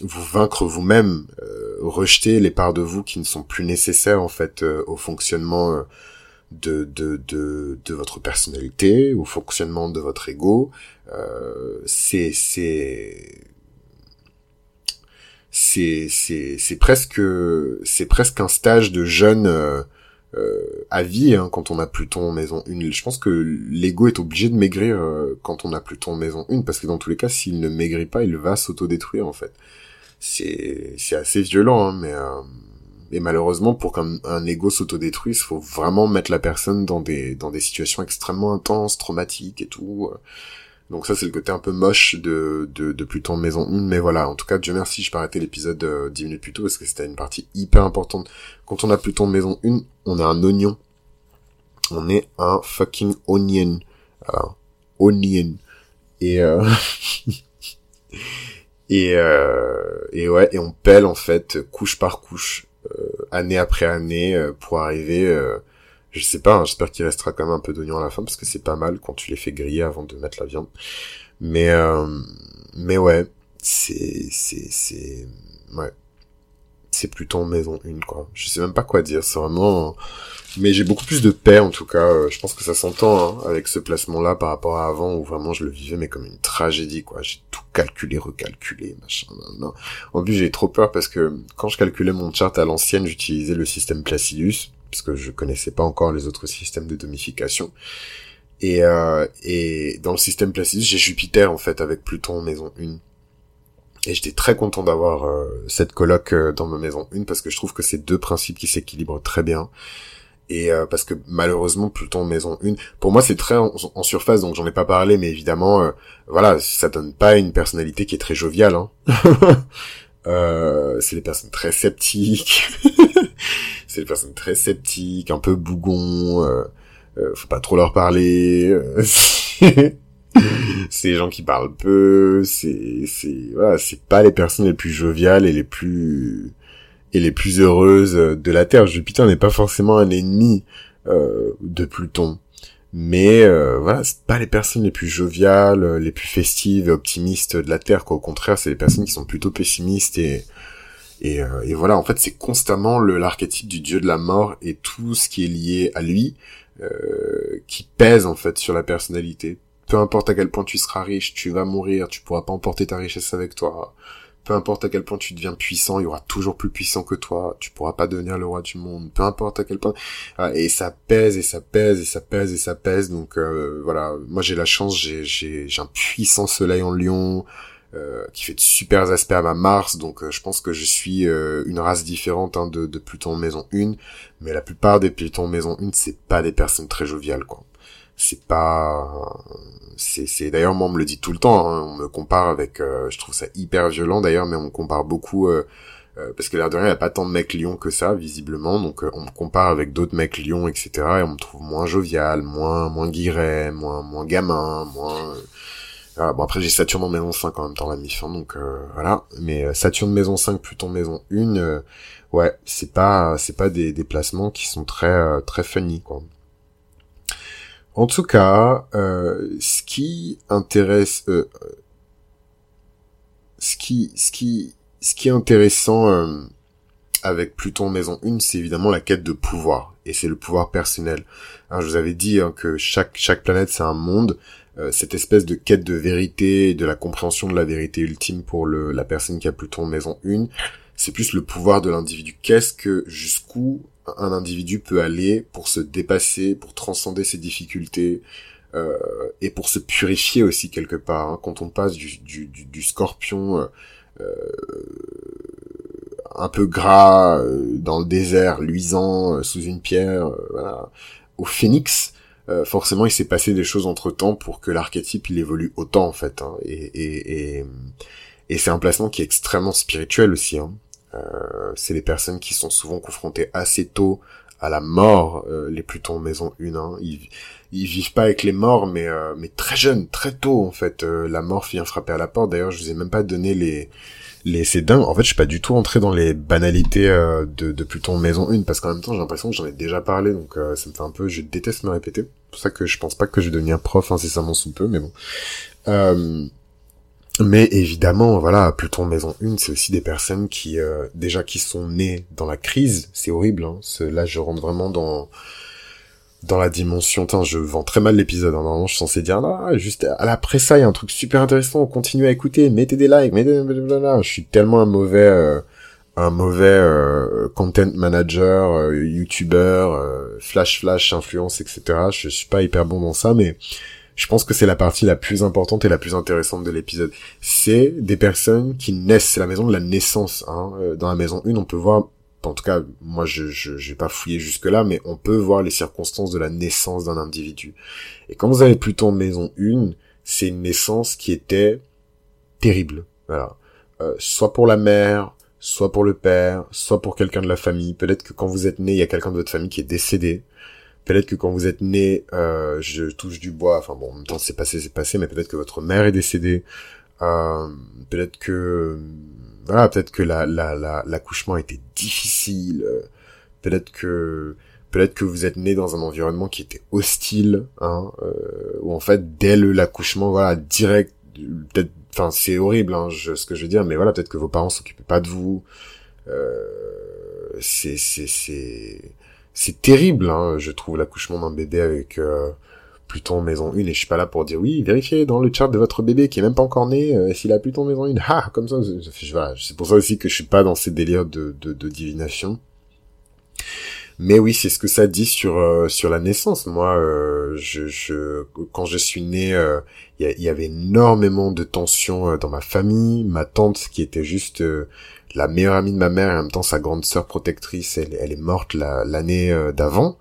vous vaincre vous-même, euh, rejeter les parts de vous qui ne sont plus nécessaires en fait euh, au fonctionnement de, de, de, de votre personnalité, au fonctionnement de votre ego. c'est c'est c'est c'est c'est presque c'est presque un stage de jeune euh, à vie hein, quand on a Pluton maison 1. Je pense que l'ego est obligé de maigrir euh, quand on a Pluton maison 1 parce que dans tous les cas, s'il ne maigrit pas, il va s'autodétruire en fait. C'est c'est assez violent, hein, mais euh, et malheureusement pour qu'un un ego s'autodétruise, faut vraiment mettre la personne dans des dans des situations extrêmement intenses, traumatiques et tout. Euh. Donc ça c'est le côté un peu moche de, de, de Pluton Maison 1, mais voilà, en tout cas Dieu merci, je peux arrêter l'épisode euh, 10 minutes plus tôt parce que c'était une partie hyper importante. Quand on a Pluton Maison 1, on a un oignon. On est un fucking onion. Onion. Et euh... <laughs> et euh... et ouais, et on pèle en fait couche par couche, euh, année après année, euh, pour arriver euh, je sais pas, hein, j'espère qu'il restera quand même un peu d'oignon à la fin parce que c'est pas mal quand tu les fais griller avant de mettre la viande. Mais euh, mais ouais, c'est c'est c'est ouais. C'est Pluton maison 1, quoi. Je sais même pas quoi dire, c'est vraiment... Mais j'ai beaucoup plus de paix, en tout cas. Euh, je pense que ça s'entend hein, avec ce placement-là par rapport à avant, où vraiment je le vivais, mais comme une tragédie, quoi. J'ai tout calculé, recalculé, machin. Non. En plus, j'ai trop peur parce que quand je calculais mon chart à l'ancienne, j'utilisais le système Placidus, parce que je connaissais pas encore les autres systèmes de domification. Et, euh, et dans le système Placidus, j'ai Jupiter, en fait, avec Pluton maison 1. Et j'étais très content d'avoir euh, cette coloc euh, dans ma maison 1 parce que je trouve que c'est deux principes qui s'équilibrent très bien. Et euh, parce que malheureusement Pluton maison 1, pour moi c'est très en, surface donc j'en ai pas parlé mais évidemment voilà ça donne pas une personnalité qui est très joviale. Hein. <laughs> c'est des personnes très sceptiques, <laughs> c'est des personnes très sceptiques, un peu bougon, faut pas trop leur parler. <laughs> <laughs> c'est les gens qui parlent peu, c'est c'est voilà, c'est pas les personnes les plus joviales et les plus et les plus heureuses de la Terre. Jupiter n'est pas forcément un ennemi euh, de Pluton, mais euh, voilà, c'est pas les personnes les plus joviales, les plus festives et optimistes de la Terre. Quoi. Au contraire, c'est les personnes qui sont plutôt pessimistes et et, euh, et voilà, en fait, c'est constamment le l'archétype du dieu de la mort et tout ce qui est lié à lui euh, qui pèse en fait sur la personnalité peu importe à quel point tu seras riche, tu vas mourir, tu pourras pas emporter ta richesse avec toi. Peu importe à quel point tu deviens puissant, il y aura toujours plus puissant que toi. Tu pourras pas devenir le roi du monde. Peu importe à quel point. Et ça pèse et ça pèse et ça pèse et ça pèse. Donc euh, voilà, moi j'ai la chance, j'ai j'ai un puissant soleil en Lion. Euh, qui fait de super aspects à ma Mars, donc euh, je pense que je suis une race différente hein, de, de Pluton maison 1, mais la plupart des Pluton maison 1, c'est pas des personnes très joviales, quoi. C'est pas c'est d'ailleurs moi on me le dit tout le temps hein. on me compare avec euh, je trouve ça hyper violent d'ailleurs mais on me compare beaucoup euh, euh, parce que l'air de rien il y a pas tant de mecs lions que ça visiblement. Donc on me compare avec d'autres mecs lions etc et on me trouve moins jovial moins moins guiret moins moins gamin moins bon après j'ai Saturne en maison 5 en même temps la mi fin donc voilà. Mais Saturne maison 5 Pluton maison 1 ouais c'est pas c'est pas des déplacements qui sont très très funny quoi en tout cas, euh, ce qui intéresse, euh, ce qui, ce qui, ce qui est intéressant euh, avec Pluton Maison 1, c'est évidemment la quête de pouvoir, et c'est le pouvoir personnel. Hein, je vous avais dit hein, que chaque chaque planète c'est un monde. cette espèce de quête de vérité, de la compréhension de la vérité ultime pour le, la personne qui a Pluton Maison 1, c'est plus le pouvoir de l'individu. Qu'est-ce que jusqu'où un individu peut aller pour se dépasser, pour transcender ses difficultés euh, et pour se purifier aussi quelque part. Hein. Quand on passe du, scorpion euh, euh, un peu gras dans le désert, luisant sous une pierre, au phénix, forcément il s'est passé des choses entre temps pour que l'archétype il évolue autant en fait. Hein. et, et, et, et c'est un placement qui est extrêmement spirituel aussi. Hein. Euh, c'est les personnes qui sont souvent confrontées assez tôt à la mort, euh, les Plutons maison 1. Hein. Ils, ils vivent pas avec les morts, mais euh, mais très jeunes, très tôt en fait. la mort vient frapper à la porte. D'ailleurs, je vous ai même pas donné les les c'est dingue. En fait, je suis pas du tout entré dans les banalités de, de Pluton maison 1 parce qu'en même temps, j'ai l'impression que j'en ai déjà parlé, donc ça me fait un peu. Je déteste me répéter. C'est pour ça que je pense pas que je vais devenir prof incessamment sous peu, mais bon. Euh, mais évidemment, voilà, Pluton Maison 1, c'est aussi des personnes qui, euh, déjà, qui sont nées dans la crise. C'est horrible, hein. Là, je rentre vraiment dans dans la dimension. Tain, je vends très mal l'épisode. Hein. Normalement, je suis censé dire, là, juste après ça, il y a un truc super intéressant. Continuez à écouter, mettez des likes, mettez... Je suis tellement un mauvais... Euh, un mauvais euh, content manager, youtuber, flash flash influence, etc. Je suis pas hyper bon dans ça, mais je pense que c'est la partie la plus importante et la plus intéressante de l'épisode. C'est des personnes qui naissent, c'est la maison de la naissance. Hein. Euh, dans la maison 1, on peut voir, en tout cas, moi je je j'ai pas fouillé jusque là, mais on peut voir les circonstances de la naissance d'un individu. Et quand vous avez plutôt maison 1, c'est une naissance qui était terrible. Voilà. Euh, soit pour la mère, soit pour le père, soit pour quelqu'un de la famille. Peut-être que quand vous êtes né, il y a quelqu'un de votre famille qui est décédé. Peut-être que quand vous êtes né, euh, je touche du bois, enfin bon, en même temps c'est passé, c'est passé, mais peut-être que votre mère est décédée. Euh, peut-être que voilà, peut-être que la la l'accouchement a été difficile. Peut-être que peut-être que vous êtes né dans un environnement qui était hostile, hein, euh, où en fait dès l'accouchement, voilà, direct, peut-être, enfin c'est horrible, hein, ce que je veux dire, mais voilà, peut-être que vos parents s'occupaient pas de vous, c'est c'est c'est c'est terrible, hein, je trouve l'accouchement d'un bébé avec euh, Pluton maison 1 et je suis pas là pour dire oui, vérifiez dans le chart de votre bébé qui est même pas encore né euh, s'il a Pluton maison 1. Ah, comme ça, c'est pour ça aussi que je suis pas dans ces délires de, divination. Mais oui, c'est ce que ça dit sur euh, la naissance. Moi, euh, je, je, quand je suis né, il y, y, avait énormément de tensions dans ma famille. Ma tante, qui était juste la meilleure amie de ma mère et en même temps sa grande sœur protectrice, elle, elle est morte l'année d'avant.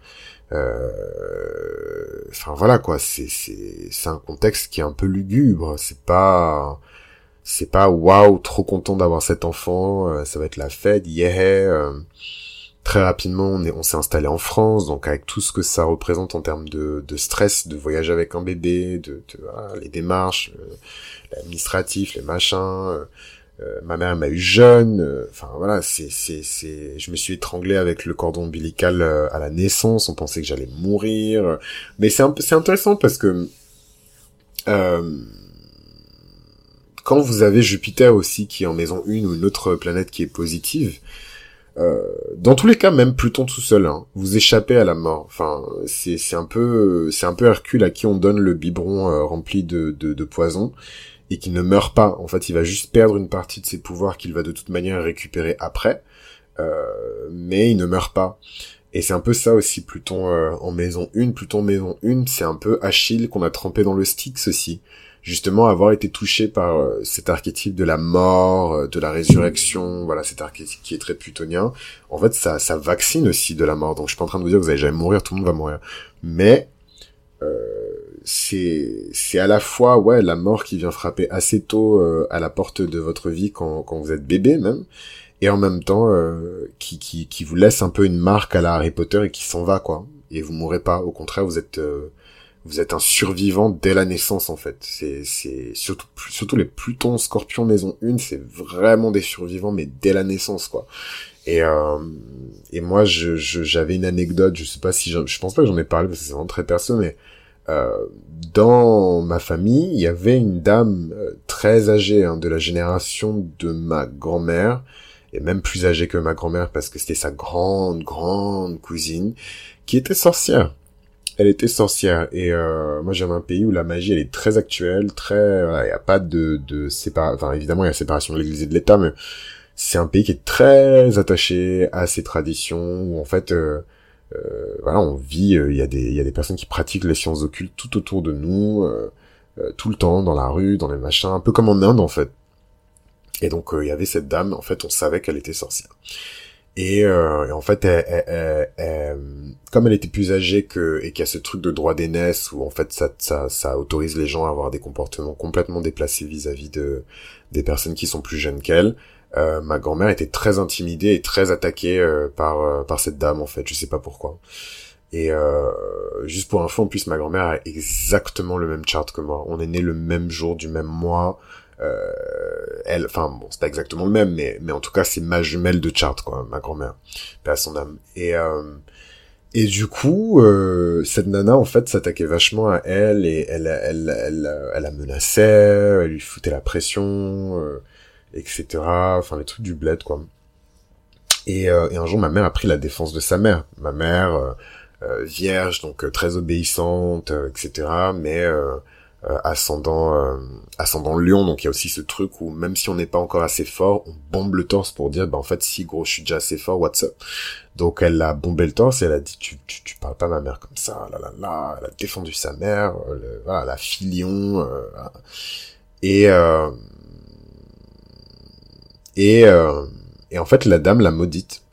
Euh, enfin voilà quoi, c'est c'est un contexte qui est un peu lugubre. C'est pas c'est pas waouh trop content d'avoir cet enfant. Euh, ça va être la fête, yeah. Euh, très rapidement, on on s'est installé en France, donc avec tout ce que ça représente en termes de, de stress, de voyage avec un bébé, de, les démarches, l'administratif, les machins. Euh, ma mère m'a eu jeune. Euh, enfin voilà, c'est c'est c'est. Je me suis étranglé avec le cordon ombilical euh, à la naissance. On pensait que j'allais mourir. Mais c'est un c'est intéressant parce que quand vous avez Jupiter aussi qui est en maison 1 ou une autre planète qui est positive, dans tous les cas, même Pluton tout seul, hein, vous échappez à la mort. Enfin, c'est c'est un peu c'est un peu Hercule à qui on donne le biberon rempli de, de, de poison et qui ne meurt pas. En fait, il va juste perdre une partie de ses pouvoirs qu'il va de toute manière récupérer après, euh, mais il ne meurt pas. Et c'est un peu ça aussi, Pluton euh, en maison 1. Pluton maison 1, c'est un peu Achille qu'on a trempé dans le Styx aussi. Justement, avoir été touché par euh, cet archétype de la mort, de la résurrection, voilà, cet archétype qui est très plutonien. En fait, ça, ça vaccine aussi de la mort. Donc, je suis pas en train de vous dire que vous allez jamais mourir, tout le monde va mourir. Mais, c'est c'est à la fois ouais la mort qui vient frapper assez tôt euh, à la porte de votre vie quand quand vous êtes bébé même et en même temps euh, qui qui qui vous laisse un peu une marque à la Harry Potter et qui s'en va quoi. Et vous mourrez pas. Au contraire vous êtes euh, vous êtes un survivant dès la naissance en fait. C'est c'est surtout surtout les Pluton Scorpion maison 1 c'est vraiment des survivants mais dès la naissance quoi. Et et moi je j'avais une anecdote je sais pas si je pense pas que j'en ai parlé parce que c'est vraiment très perso mais euh, dans ma famille, il y avait une dame euh, très âgée, hein, de la génération de ma grand-mère, et même plus âgée que ma grand-mère parce que c'était sa grande, grande cousine, qui était sorcière. Elle était sorcière et euh, moi j'aime un pays où la magie elle est très actuelle, très, il n'y a pas de, de séparation, enfin évidemment il y a séparation de l'Église et de l'État, mais c'est un pays qui est très attaché à ses traditions où en fait euh, voilà, on vit, euh, il y a des, y a des personnes qui pratiquent les sciences occultes tout autour de nous, euh, tout le temps, dans la rue, dans les machins, un peu comme en Inde en fait. Et donc il y avait cette dame, en fait, on savait qu'elle était sorcière. Et, euh, en fait, comme elle était plus âgée que et qu'il y a ce truc de droit d'aînesse où en fait ça, ça, ça autorise les gens à avoir des comportements complètement déplacés vis-à-vis de des personnes qui sont plus jeunes qu'elle, euh, ma grand-mère était très intimidée et très attaquée euh, par euh, par cette dame en fait, je sais pas pourquoi. Et juste pour info, en plus ma grand-mère a exactement le même chart que moi. On est né le même jour du même mois. elle, enfin bon, c'est pas exactement le même, mais mais en tout cas c'est ma jumelle de chart quoi, ma grand-mère, à son âme. Et et du coup, cette nana en fait s'attaquait vachement à elle et elle elle elle elle, la menaçait, elle lui foutait la pression etc. Enfin, les trucs du bled, quoi. Et, euh, et, un jour, ma mère a pris la défense de sa mère. Ma mère, euh, euh vierge, donc très obéissante, etc. Mais ascendant, ascendant lion, donc il y a aussi ce truc où même si on n'est pas encore assez fort, on bombe le torse pour dire, bah en fait, si gros, je suis déjà assez fort, what's up? Donc elle a bombé le torse et elle a dit, tu, tu, tu parles pas à ma mère comme ça, là là là, elle a défendu sa mère, voilà, la fille lion, et et, euh, et en fait, la dame l'a maudite.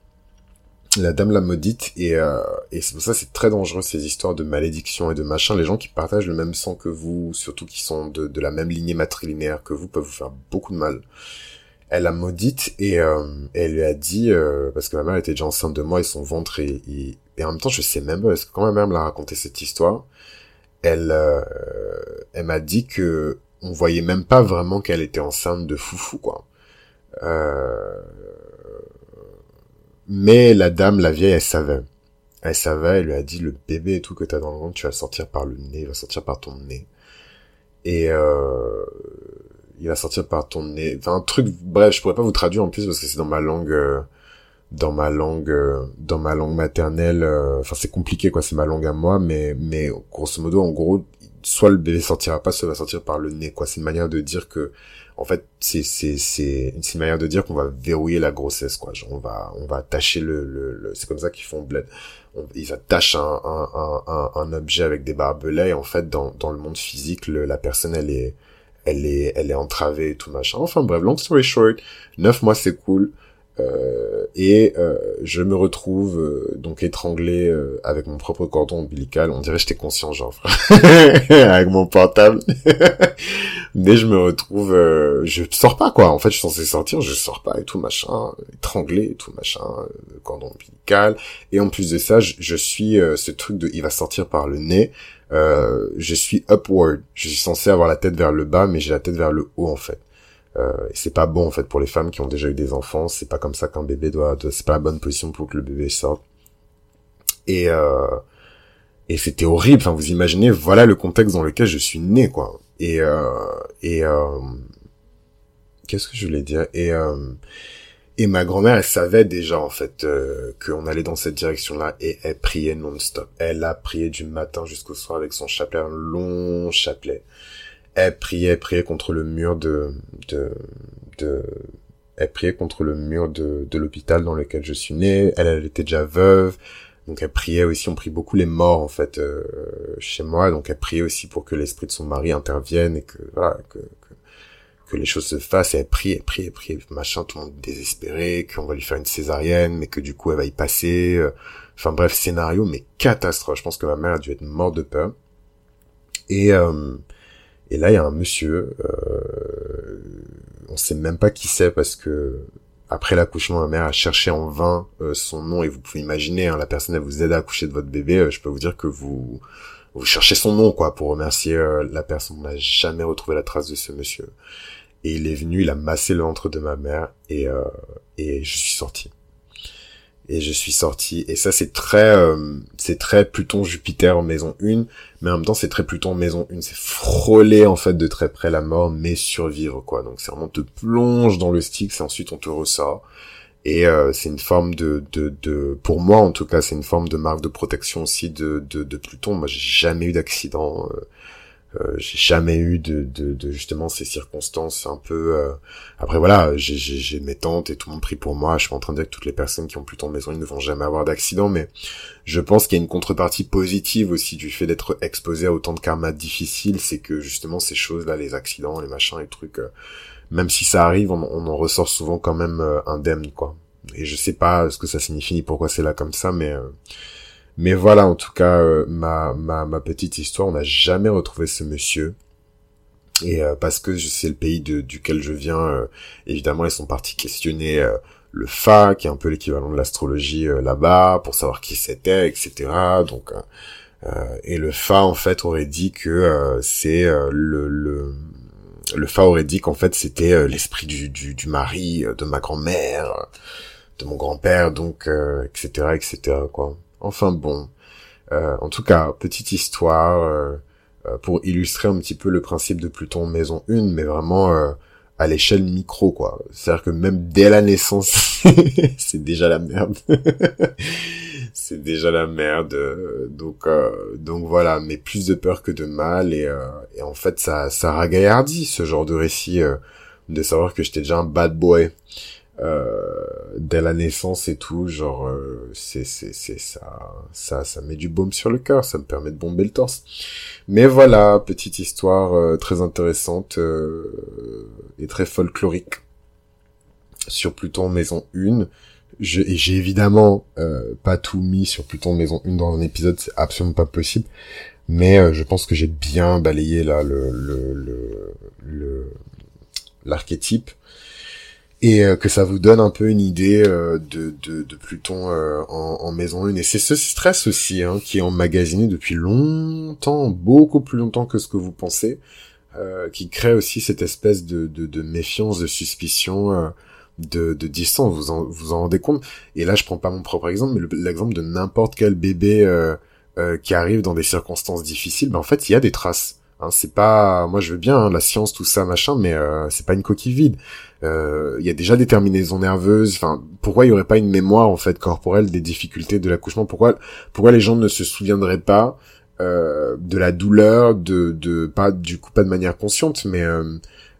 La dame l'a maudite et, euh, et c'est pour ça c'est très dangereux ces histoires de malédiction et de machin. Les gens qui partagent le même sang que vous, surtout qui sont de, de la même lignée matrilinéaire que vous, peuvent vous faire beaucoup de mal. Elle l'a maudite et, euh, elle lui a dit euh, parce que ma mère était déjà enceinte de moi et son ventre et, et, en même temps je sais même pas parce que quand ma mère me l'a raconté cette histoire, elle euh, elle m'a dit que on voyait même pas vraiment qu'elle était enceinte de foufou quoi. Euh, mais la dame, la vieille, elle savait. Elle savait, elle lui a dit le bébé et tout que t'as dans le ventre, tu vas sortir par le nez, il va sortir par ton nez. Et euh, il va sortir par ton nez. Enfin, un truc, bref, je pourrais pas vous traduire en plus parce que c'est dans ma langue, euh, dans ma langue dans ma langue maternelle enfin c'est compliqué quoi c'est ma langue à moi mais mais grosso modo en gros soit le bébé sortira pas soit va sortir par le nez quoi c'est une manière de dire que en fait c'est c'est c'est une manière de dire qu'on va verrouiller la grossesse quoi. Genre, on va on va attacher le, le, c'est comme ça qu'ils font bled. Ils attachent un, un, un, un, objet avec des barbelés et en fait dans dans le monde physique le, la personne elle est elle est elle est entravée et tout machin. Enfin bref long story short neuf mois c'est cool euh, et euh, je me retrouve euh, donc étranglé avec mon propre cordon ombilical. On dirait j'étais conscient, genre, <laughs> avec mon portable. <laughs> Mais je me retrouve, je sors pas quoi. En fait, je suis censé sortir, je sors pas et tout machin, étranglé et tout machin, cordon ombilical. Et en plus de ça, je, je suis ce truc de, il va sortir par le nez. je suis upward. Je suis censé avoir la tête vers le bas, mais j'ai la tête vers le haut en fait. Euh, c'est pas bon en fait pour les femmes qui ont déjà eu des enfants. C'est pas comme ça qu'un bébé doit. c'est pas la bonne position pour que le bébé sorte. Et euh, et c'était horrible. Enfin, vous imaginez, voilà le contexte dans lequel je suis né, quoi. Et euh, et euh, qu'est-ce que je voulais dire? Et euh, et ma grand-mère, elle savait déjà en fait euh, qu'on allait dans cette direction-là et elle priait non-stop. Elle a prié du matin jusqu'au soir avec son chapelet, un long chapelet elle priait, priait contre le mur de, de, de, elle priait contre le mur de, de l'hôpital dans lequel je suis né. Elle, elle était déjà veuve. Donc elle priait aussi, on prie beaucoup les morts en fait euh, chez moi. Donc elle priait aussi pour que l'esprit de son mari intervienne et que voilà que, que, que les choses se fassent. Et elle prie, elle prie, elle prie, machin, tout le monde désespéré, qu'on va lui faire une césarienne, mais que du coup elle va y passer. Enfin bref, scénario mais catastrophe. Je pense que ma mère a dû être morte de peur. Et euh, et là, il y a un monsieur, euh, on sait même pas qui c'est parce que après l'accouchement, ma mère a cherché en vain euh, son nom et vous pouvez imaginer, hein, la personne elle vous aide à accoucher de votre bébé, euh, je peux vous dire que vous vous cherchez son nom quoi pour remercier euh, la personne. On n'a jamais retrouvé la trace de ce monsieur. Et il est venu, il a massé le ventre de ma mère et et je suis sorti et je suis sorti. Et ça c'est très euh, c'est très Pluton Jupiter en maison 1 mais en même temps c'est très Pluton maison 1 c'est frôler en fait de très près la mort mais survivre quoi. Donc c'est vraiment te plonge dans le stick et ensuite on te ressort. Et euh, c'est une forme de, de de pour moi en tout cas c'est une forme de marque de protection aussi de de, de Pluton. Moi j'ai jamais eu d'accident euh, j'ai jamais eu de, de, de, justement ces circonstances un peu euh, après voilà j'ai, mes tantes et tout le monde prie pour moi. Je suis en train de dire que toutes les personnes qui ont plus de maison ils ne vont jamais avoir d'accident mais je pense qu'il y a une contrepartie positive aussi du fait d'être exposé à autant de karma difficiles c'est que justement ces choses là les accidents les machins les trucs euh, même si ça arrive on, on, en ressort souvent quand même indemne quoi. Et je sais pas ce que ça signifie ni pourquoi c'est là comme ça mais mais voilà, en tout cas, euh, ma, ma, ma petite histoire, on n'a jamais retrouvé ce monsieur. Et euh, parce que c'est le pays de, duquel je viens, euh, évidemment, ils sont partis questionner le Fa, qui est un peu l'équivalent de l'astrologie là-bas, pour savoir qui c'était, etc. Donc, et le Fa, en fait, aurait dit que c'est le, le le Fa aurait dit qu'en fait c'était l'esprit du, du, du mari de ma grand-mère, de mon grand-père, donc etc. etc. quoi. Enfin bon. Euh, en tout cas, petite histoire euh, euh, pour illustrer un petit peu le principe de Pluton maison 1, mais vraiment à l'échelle micro, quoi. C'est-à-dire que même dès la naissance, <laughs> c'est déjà la merde. <laughs> c'est déjà la merde. Donc, donc voilà, mais plus de peur que de mal. Et, et en fait, ça, ça ragaillardit ce genre de récit de savoir que j'étais déjà un bad boy euh, dès la naissance et tout, genre euh, c'est c'est c'est ça ça ça met du baume sur le cœur, ça me permet de bomber le torse. Mais voilà, petite histoire euh, très intéressante euh, et très folklorique sur Pluton Maison 1. Je, et j'ai évidemment pas tout mis sur Pluton Maison 1 dans un épisode, c'est absolument pas possible. Mais je pense que j'ai bien balayé là le le l'archétype et euh, que ça vous donne un peu une idée euh, de, de, de, Pluton euh, en, en, maison 1. Et c'est ce stress aussi hein, qui est emmagasiné depuis longtemps, beaucoup plus longtemps que ce que vous pensez, qui crée aussi cette espèce de, de, de méfiance, de suspicion, de, de distance. Vous en, vous en rendez compte? Et là, je prends pas mon propre exemple, mais l'exemple de n'importe quel bébé qui arrive dans des circonstances difficiles, ben, en fait, il y a des traces Hein, c'est pas, moi je veux bien hein, la science, tout ça, machin, mais euh, c'est pas une coquille vide. Euh, il y a déjà des terminaisons nerveuses. Enfin, pourquoi il y aurait pas une mémoire en fait corporelle des difficultés de l'accouchement? Pourquoi, pourquoi les gens ne se souviendraient pas euh, de la douleur, de, de pas du coup pas de manière consciente, mais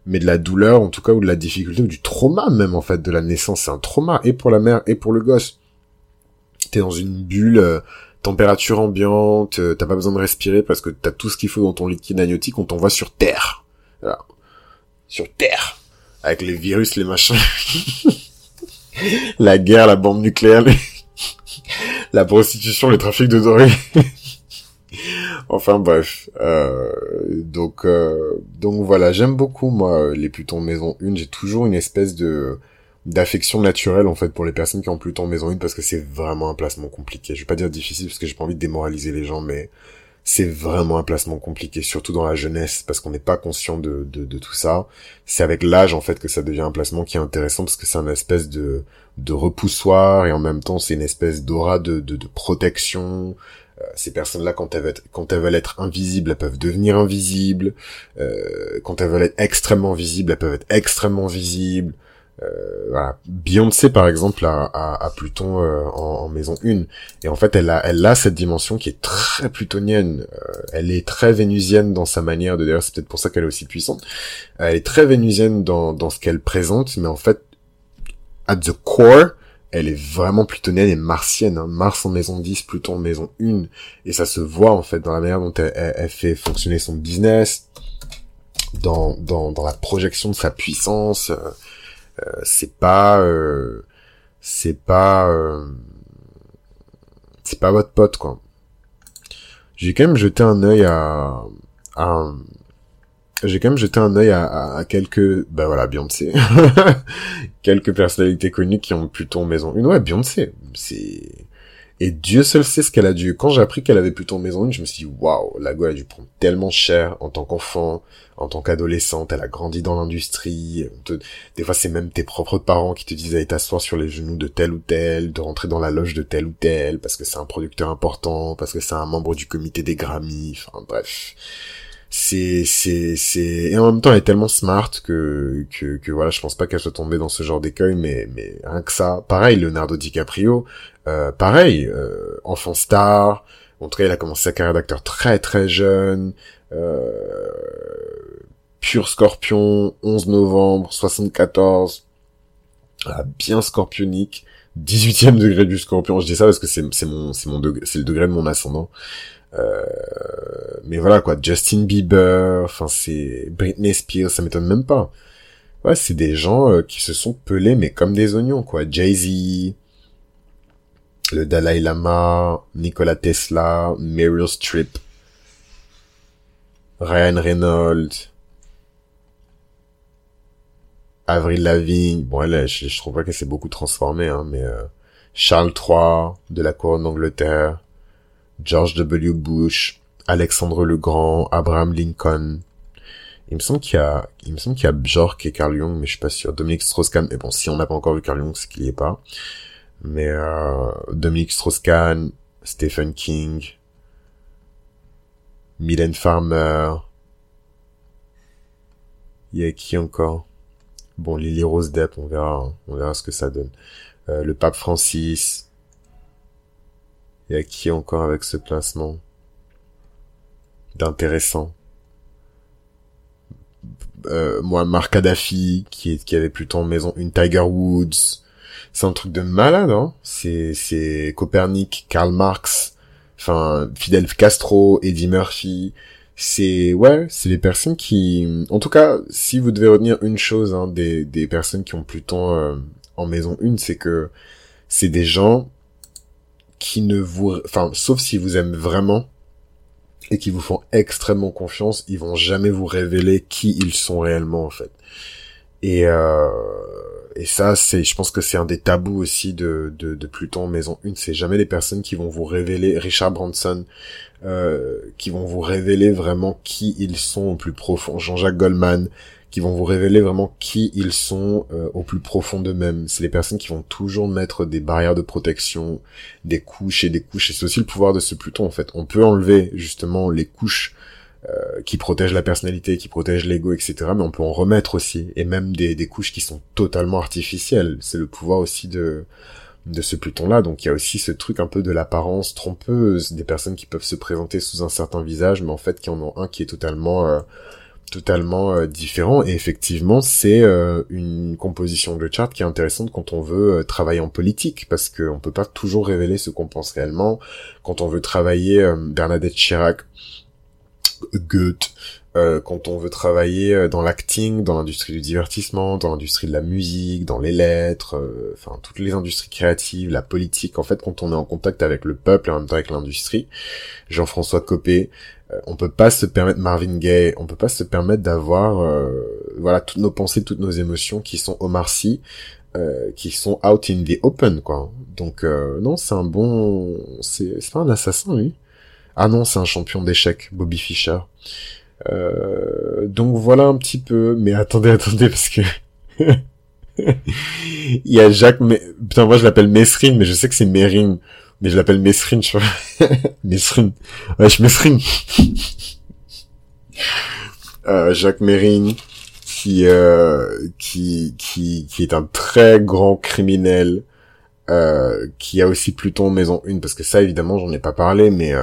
mais de la douleur en tout cas ou de la difficulté ou du trauma même en fait de la naissance? C'est un trauma et pour la mère et pour le gosse. T'es dans une bulle température ambiante, euh, t'as pas besoin de respirer parce que t'as tout ce qu'il faut dans ton liquide amniotique, on t'envoie sur Terre. Voilà. Sur Terre. Avec les virus, les machins. <laughs> la guerre, la bombe nucléaire, <laughs> la prostitution, le trafic de drogue. <laughs> enfin bref. Euh, donc, euh, donc voilà, j'aime beaucoup moi les Plutons maison 1. J'ai toujours une espèce de d'affection naturelle en fait pour les personnes qui ont Pluton en maison 1 parce que c'est vraiment un placement compliqué. Je vais pas dire difficile parce que j'ai pas envie de démoraliser les gens, mais c'est vraiment un placement compliqué, surtout dans la jeunesse, parce qu'on n'est pas conscient de, de, de tout ça. C'est avec l'âge en fait que ça devient un placement qui est intéressant parce que c'est un espèce de, de repoussoir et en même temps c'est une espèce d'aura de, de, de protection. Euh, ces personnes-là, quand elles, veulent être, quand elles veulent être invisibles, elles peuvent devenir invisibles. Euh, quand elles veulent être extrêmement visibles, elles peuvent être extrêmement visibles. Euh, voilà. Beyoncé par exemple a, a, Pluton euh, en, maison 1 et en fait elle a elle a cette dimension qui est très plutonienne euh, elle est très vénusienne dans sa manière de d'ailleurs c'est peut-être pour ça qu'elle est aussi puissante elle est très vénusienne dans, dans ce qu'elle présente mais en fait at the core elle est vraiment plutonienne et martienne hein. Mars en maison 10 Pluton en maison 1 et ça se voit en fait dans la manière dont elle, elle fait fonctionner son business dans, dans, dans la projection de sa puissance euh, c'est pas euh, c'est pas euh, c'est pas votre pote quoi. J'ai quand même jeté un œil à, à j'ai quand même jeté un œil à, à, quelques bah voilà Beyoncé. <laughs> Quelques personnalités connues qui ont plutôt maison. Une ouais Beyoncé. C'est et Dieu seul sait ce qu'elle a dû. Quand j'ai appris qu'elle avait plutôt maison une, je me suis dit, waouh, la go, elle a dû prendre tellement cher en tant qu'enfant, en tant qu'adolescente, elle a grandi dans l'industrie. Des fois, c'est même tes propres parents qui te disent d'aller t'asseoir sur les genoux de tel ou tel, de rentrer dans la loge de tel ou tel, parce que c'est un producteur important, parce que c'est un membre du comité des Grammy, enfin bref c'est c'est c'est et en même temps elle est tellement smart que que que voilà je pense pas qu'elle soit tombée dans ce genre d'écueil mais mais rien que ça. Pareil Leonardo DiCaprio euh, pareil euh, enfant star. En tout cas il a commencé sa carrière d'acteur très très jeune. Euh, pur scorpion 11 novembre 74 ah, bien scorpionique. 18e degré du scorpion. Je dis ça parce que c'est c'est mon c'est mon c'est le degré de mon ascendant euh, mais voilà quoi, Justin Bieber, enfin c'est Britney Spears, ça m'étonne même pas. Ouais, c'est des gens euh, qui se sont pelés mais comme des oignons quoi. Jay-Z, le Dalai Lama, Nikola Tesla, Meryl Streep, Ryan Reynolds, Avril Lavigne, bon elle, je, je trouve pas qu'elle s'est beaucoup transformée, hein, mais euh, Charles III de la couronne d'Angleterre, George W. Bush, Alexandre le Grand, Abraham Lincoln. Il me semble qu'il y a, il me semble qu'il y a Bjork et Carl Jung, mais je suis pas sûr. Dominique Strauss-Kahn, mais bon, si on n'a pas encore vu Carl Jung, c'est qu'il y est pas. Mais euh, Dominique Strauss-Kahn, Stephen King, Mylène Farmer. Il y a qui encore? Bon, Lily Rose Depp, on verra, on verra ce que ça donne. Euh, le pape Francis. Y a qui encore avec ce placement d'intéressant. Euh, moi, Mark Kadhafi, qui, est, qui avait plutôt en maison une Tiger Woods. C'est un truc de malade, hein. C'est, c'est Copernic, Karl Marx, enfin, Fidel Castro, Eddie Murphy. C'est, ouais, c'est des personnes qui, en tout cas, si vous devez retenir une chose, hein, des, des personnes qui ont plutôt euh, en maison une, c'est que c'est des gens qui ne vous, enfin, sauf si vous aimez vraiment, et qui vous font extrêmement confiance, ils vont jamais vous révéler qui ils sont réellement en fait. Et euh, et ça c'est je pense que c'est un des tabous aussi de de, de Pluton Maison 1, c'est jamais les personnes qui vont vous révéler Richard Branson euh, qui vont vous révéler vraiment qui ils sont au plus profond, Jean-Jacques Goldman qui vont vous révéler vraiment qui ils sont euh, au plus profond d'eux-mêmes. C'est les personnes qui vont toujours mettre des barrières de protection, des couches et des couches. Et c'est aussi le pouvoir de ce Pluton en fait. On peut enlever justement les couches euh, qui protège la personnalité, qui protège l'ego, etc. Mais on peut en remettre aussi, et même des, des couches qui sont totalement artificielles. C'est le pouvoir aussi de de ce Pluton-là. Donc il y a aussi ce truc un peu de l'apparence trompeuse, des personnes qui peuvent se présenter sous un certain visage, mais en fait qui en ont un qui est totalement euh, totalement euh, différent. Et effectivement, c'est euh, une composition de chart qui est intéressante quand on veut travailler en politique, parce qu'on peut pas toujours révéler ce qu'on pense réellement. Quand on veut travailler Bernadette Chirac, Goethe, euh, quand on veut travailler euh, dans l'acting, dans l'industrie du divertissement, dans l'industrie de la musique, dans les lettres, euh, enfin toutes les industries créatives, la politique, en fait quand on est en contact avec le peuple et en même temps avec l'industrie, Jean-François Copé, on peut pas se permettre Marvin Gaye, on peut pas se permettre d'avoir voilà toutes nos pensées, toutes nos émotions qui sont Omar Sy, qui sont out in the open quoi. Donc non, c'est un bon c'est pas un assassin lui. Ah non, c'est un champion d'échecs, Bobby Fischer. Euh, donc voilà un petit peu. Mais attendez, <laughs> attendez, parce que... <laughs> Il y a Jacques... Mais... Putain, moi je l'appelle Mesrine, mais je sais que c'est Mérine. Mais je l'appelle Mesrine, je vois. <laughs> Mesrine. Ouais, je Mesrine. <laughs> euh, Jacques Mérine, qui, euh, qui, qui, qui est un très grand criminel, euh, qui a aussi Pluton Maison 1, parce que ça, évidemment, j'en ai pas parlé, mais...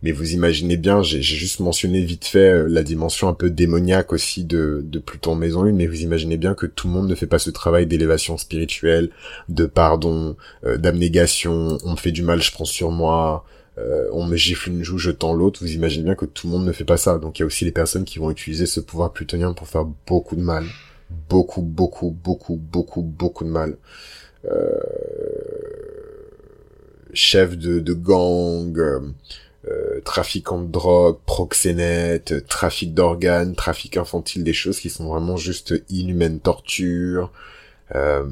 Euh, mais vous imaginez bien, j'ai juste mentionné vite fait euh, la dimension un peu démoniaque aussi de, de Pluton Maison 1, mais vous imaginez bien que tout le monde ne fait pas ce travail d'élévation spirituelle, de pardon, euh, d'abnégation, on me fait du mal, je prends sur moi, euh, on me gifle une joue, je tends l'autre, vous imaginez bien que tout le monde ne fait pas ça. Donc il y a aussi les personnes qui vont utiliser ce pouvoir plutonien pour faire beaucoup de mal. Beaucoup, beaucoup, beaucoup, beaucoup, beaucoup de mal. Euh... Chef de, de gang, euh, trafiquant de drogue, proxénète, trafic d'organes, trafic infantile, des choses qui sont vraiment juste inhumaines, torture, euh,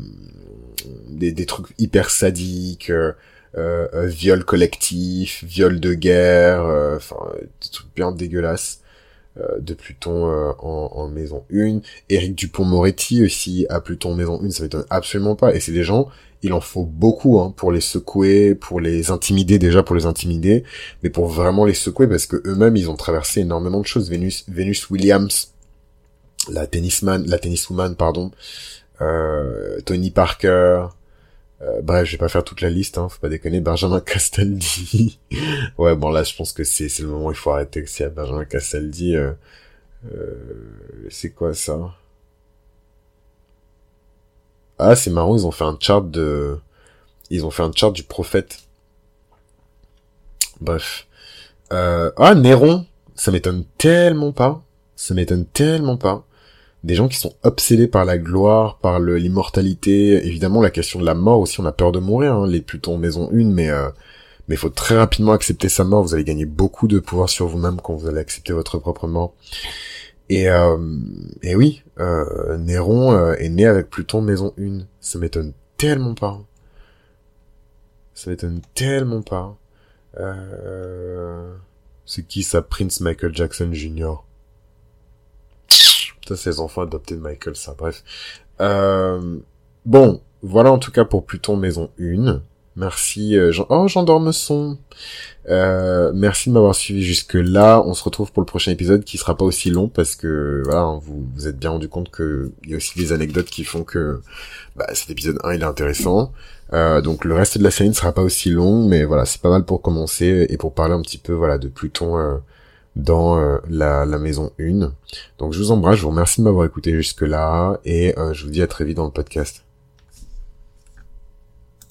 des, trucs hyper sadiques, euh, euh viol collectif, viol de guerre, enfin des bien dégueulasses de Pluton en, en, maison 1. Éric Dupont-Moretti aussi à Pluton maison 1, ça m'étonne absolument pas. Et c'est des gens il en faut beaucoup hein, pour les secouer, pour les intimider déjà, pour les intimider, mais pour vraiment les secouer parce que eux-mêmes ils ont traversé énormément de choses. Venus, Williams, la tennisman, la tenniswoman pardon, euh, Tony Parker, euh, bref, je vais pas faire toute la liste, hein, faut pas déconner. Benjamin Castaldi. <laughs> ouais, bon là, je pense que c'est c'est le moment où il faut arrêter. À Benjamin Castaldi, euh, euh, c'est quoi ça? Ah, c'est marrant, ils ont fait un chart de... Ils ont fait un chart du prophète. Bref. Euh... Ah, Néron Ça m'étonne tellement pas. Ça m'étonne tellement pas. Des gens qui sont obsédés par la gloire, par l'immortalité. Évidemment, la question de la mort aussi, on a peur de mourir. Hein, les Plutons maison une, mais... Euh... Mais il faut très rapidement accepter sa mort. Vous allez gagner beaucoup de pouvoir sur vous-même quand vous allez accepter votre propre mort. Et, euh, et oui, euh, Néron euh, est né avec Pluton maison 1. Ça m'étonne tellement pas. Ça m'étonne tellement pas. C'est qui ça Prince Michael Jackson Jr. Ça, c'est les enfants adoptés de Michael, ça. Bref. Euh, bon, voilà en tout cas pour Pluton maison 1. Merci. Euh. Oh, j'endorme son. Euh, merci de m'avoir suivi jusque là. On se retrouve pour le prochain épisode qui sera pas aussi long parce que voilà, hein, vous vous êtes bien rendu compte que il y a aussi des anecdotes qui font que bah, cet épisode 1 il est intéressant. Euh, donc le reste de la série ne sera pas aussi long, mais voilà, c'est pas mal pour commencer et pour parler un petit peu voilà de Pluton dans la, la maison 1. Donc je vous embrasse, je vous remercie de m'avoir écouté jusque là et je vous dis à très vite dans le podcast.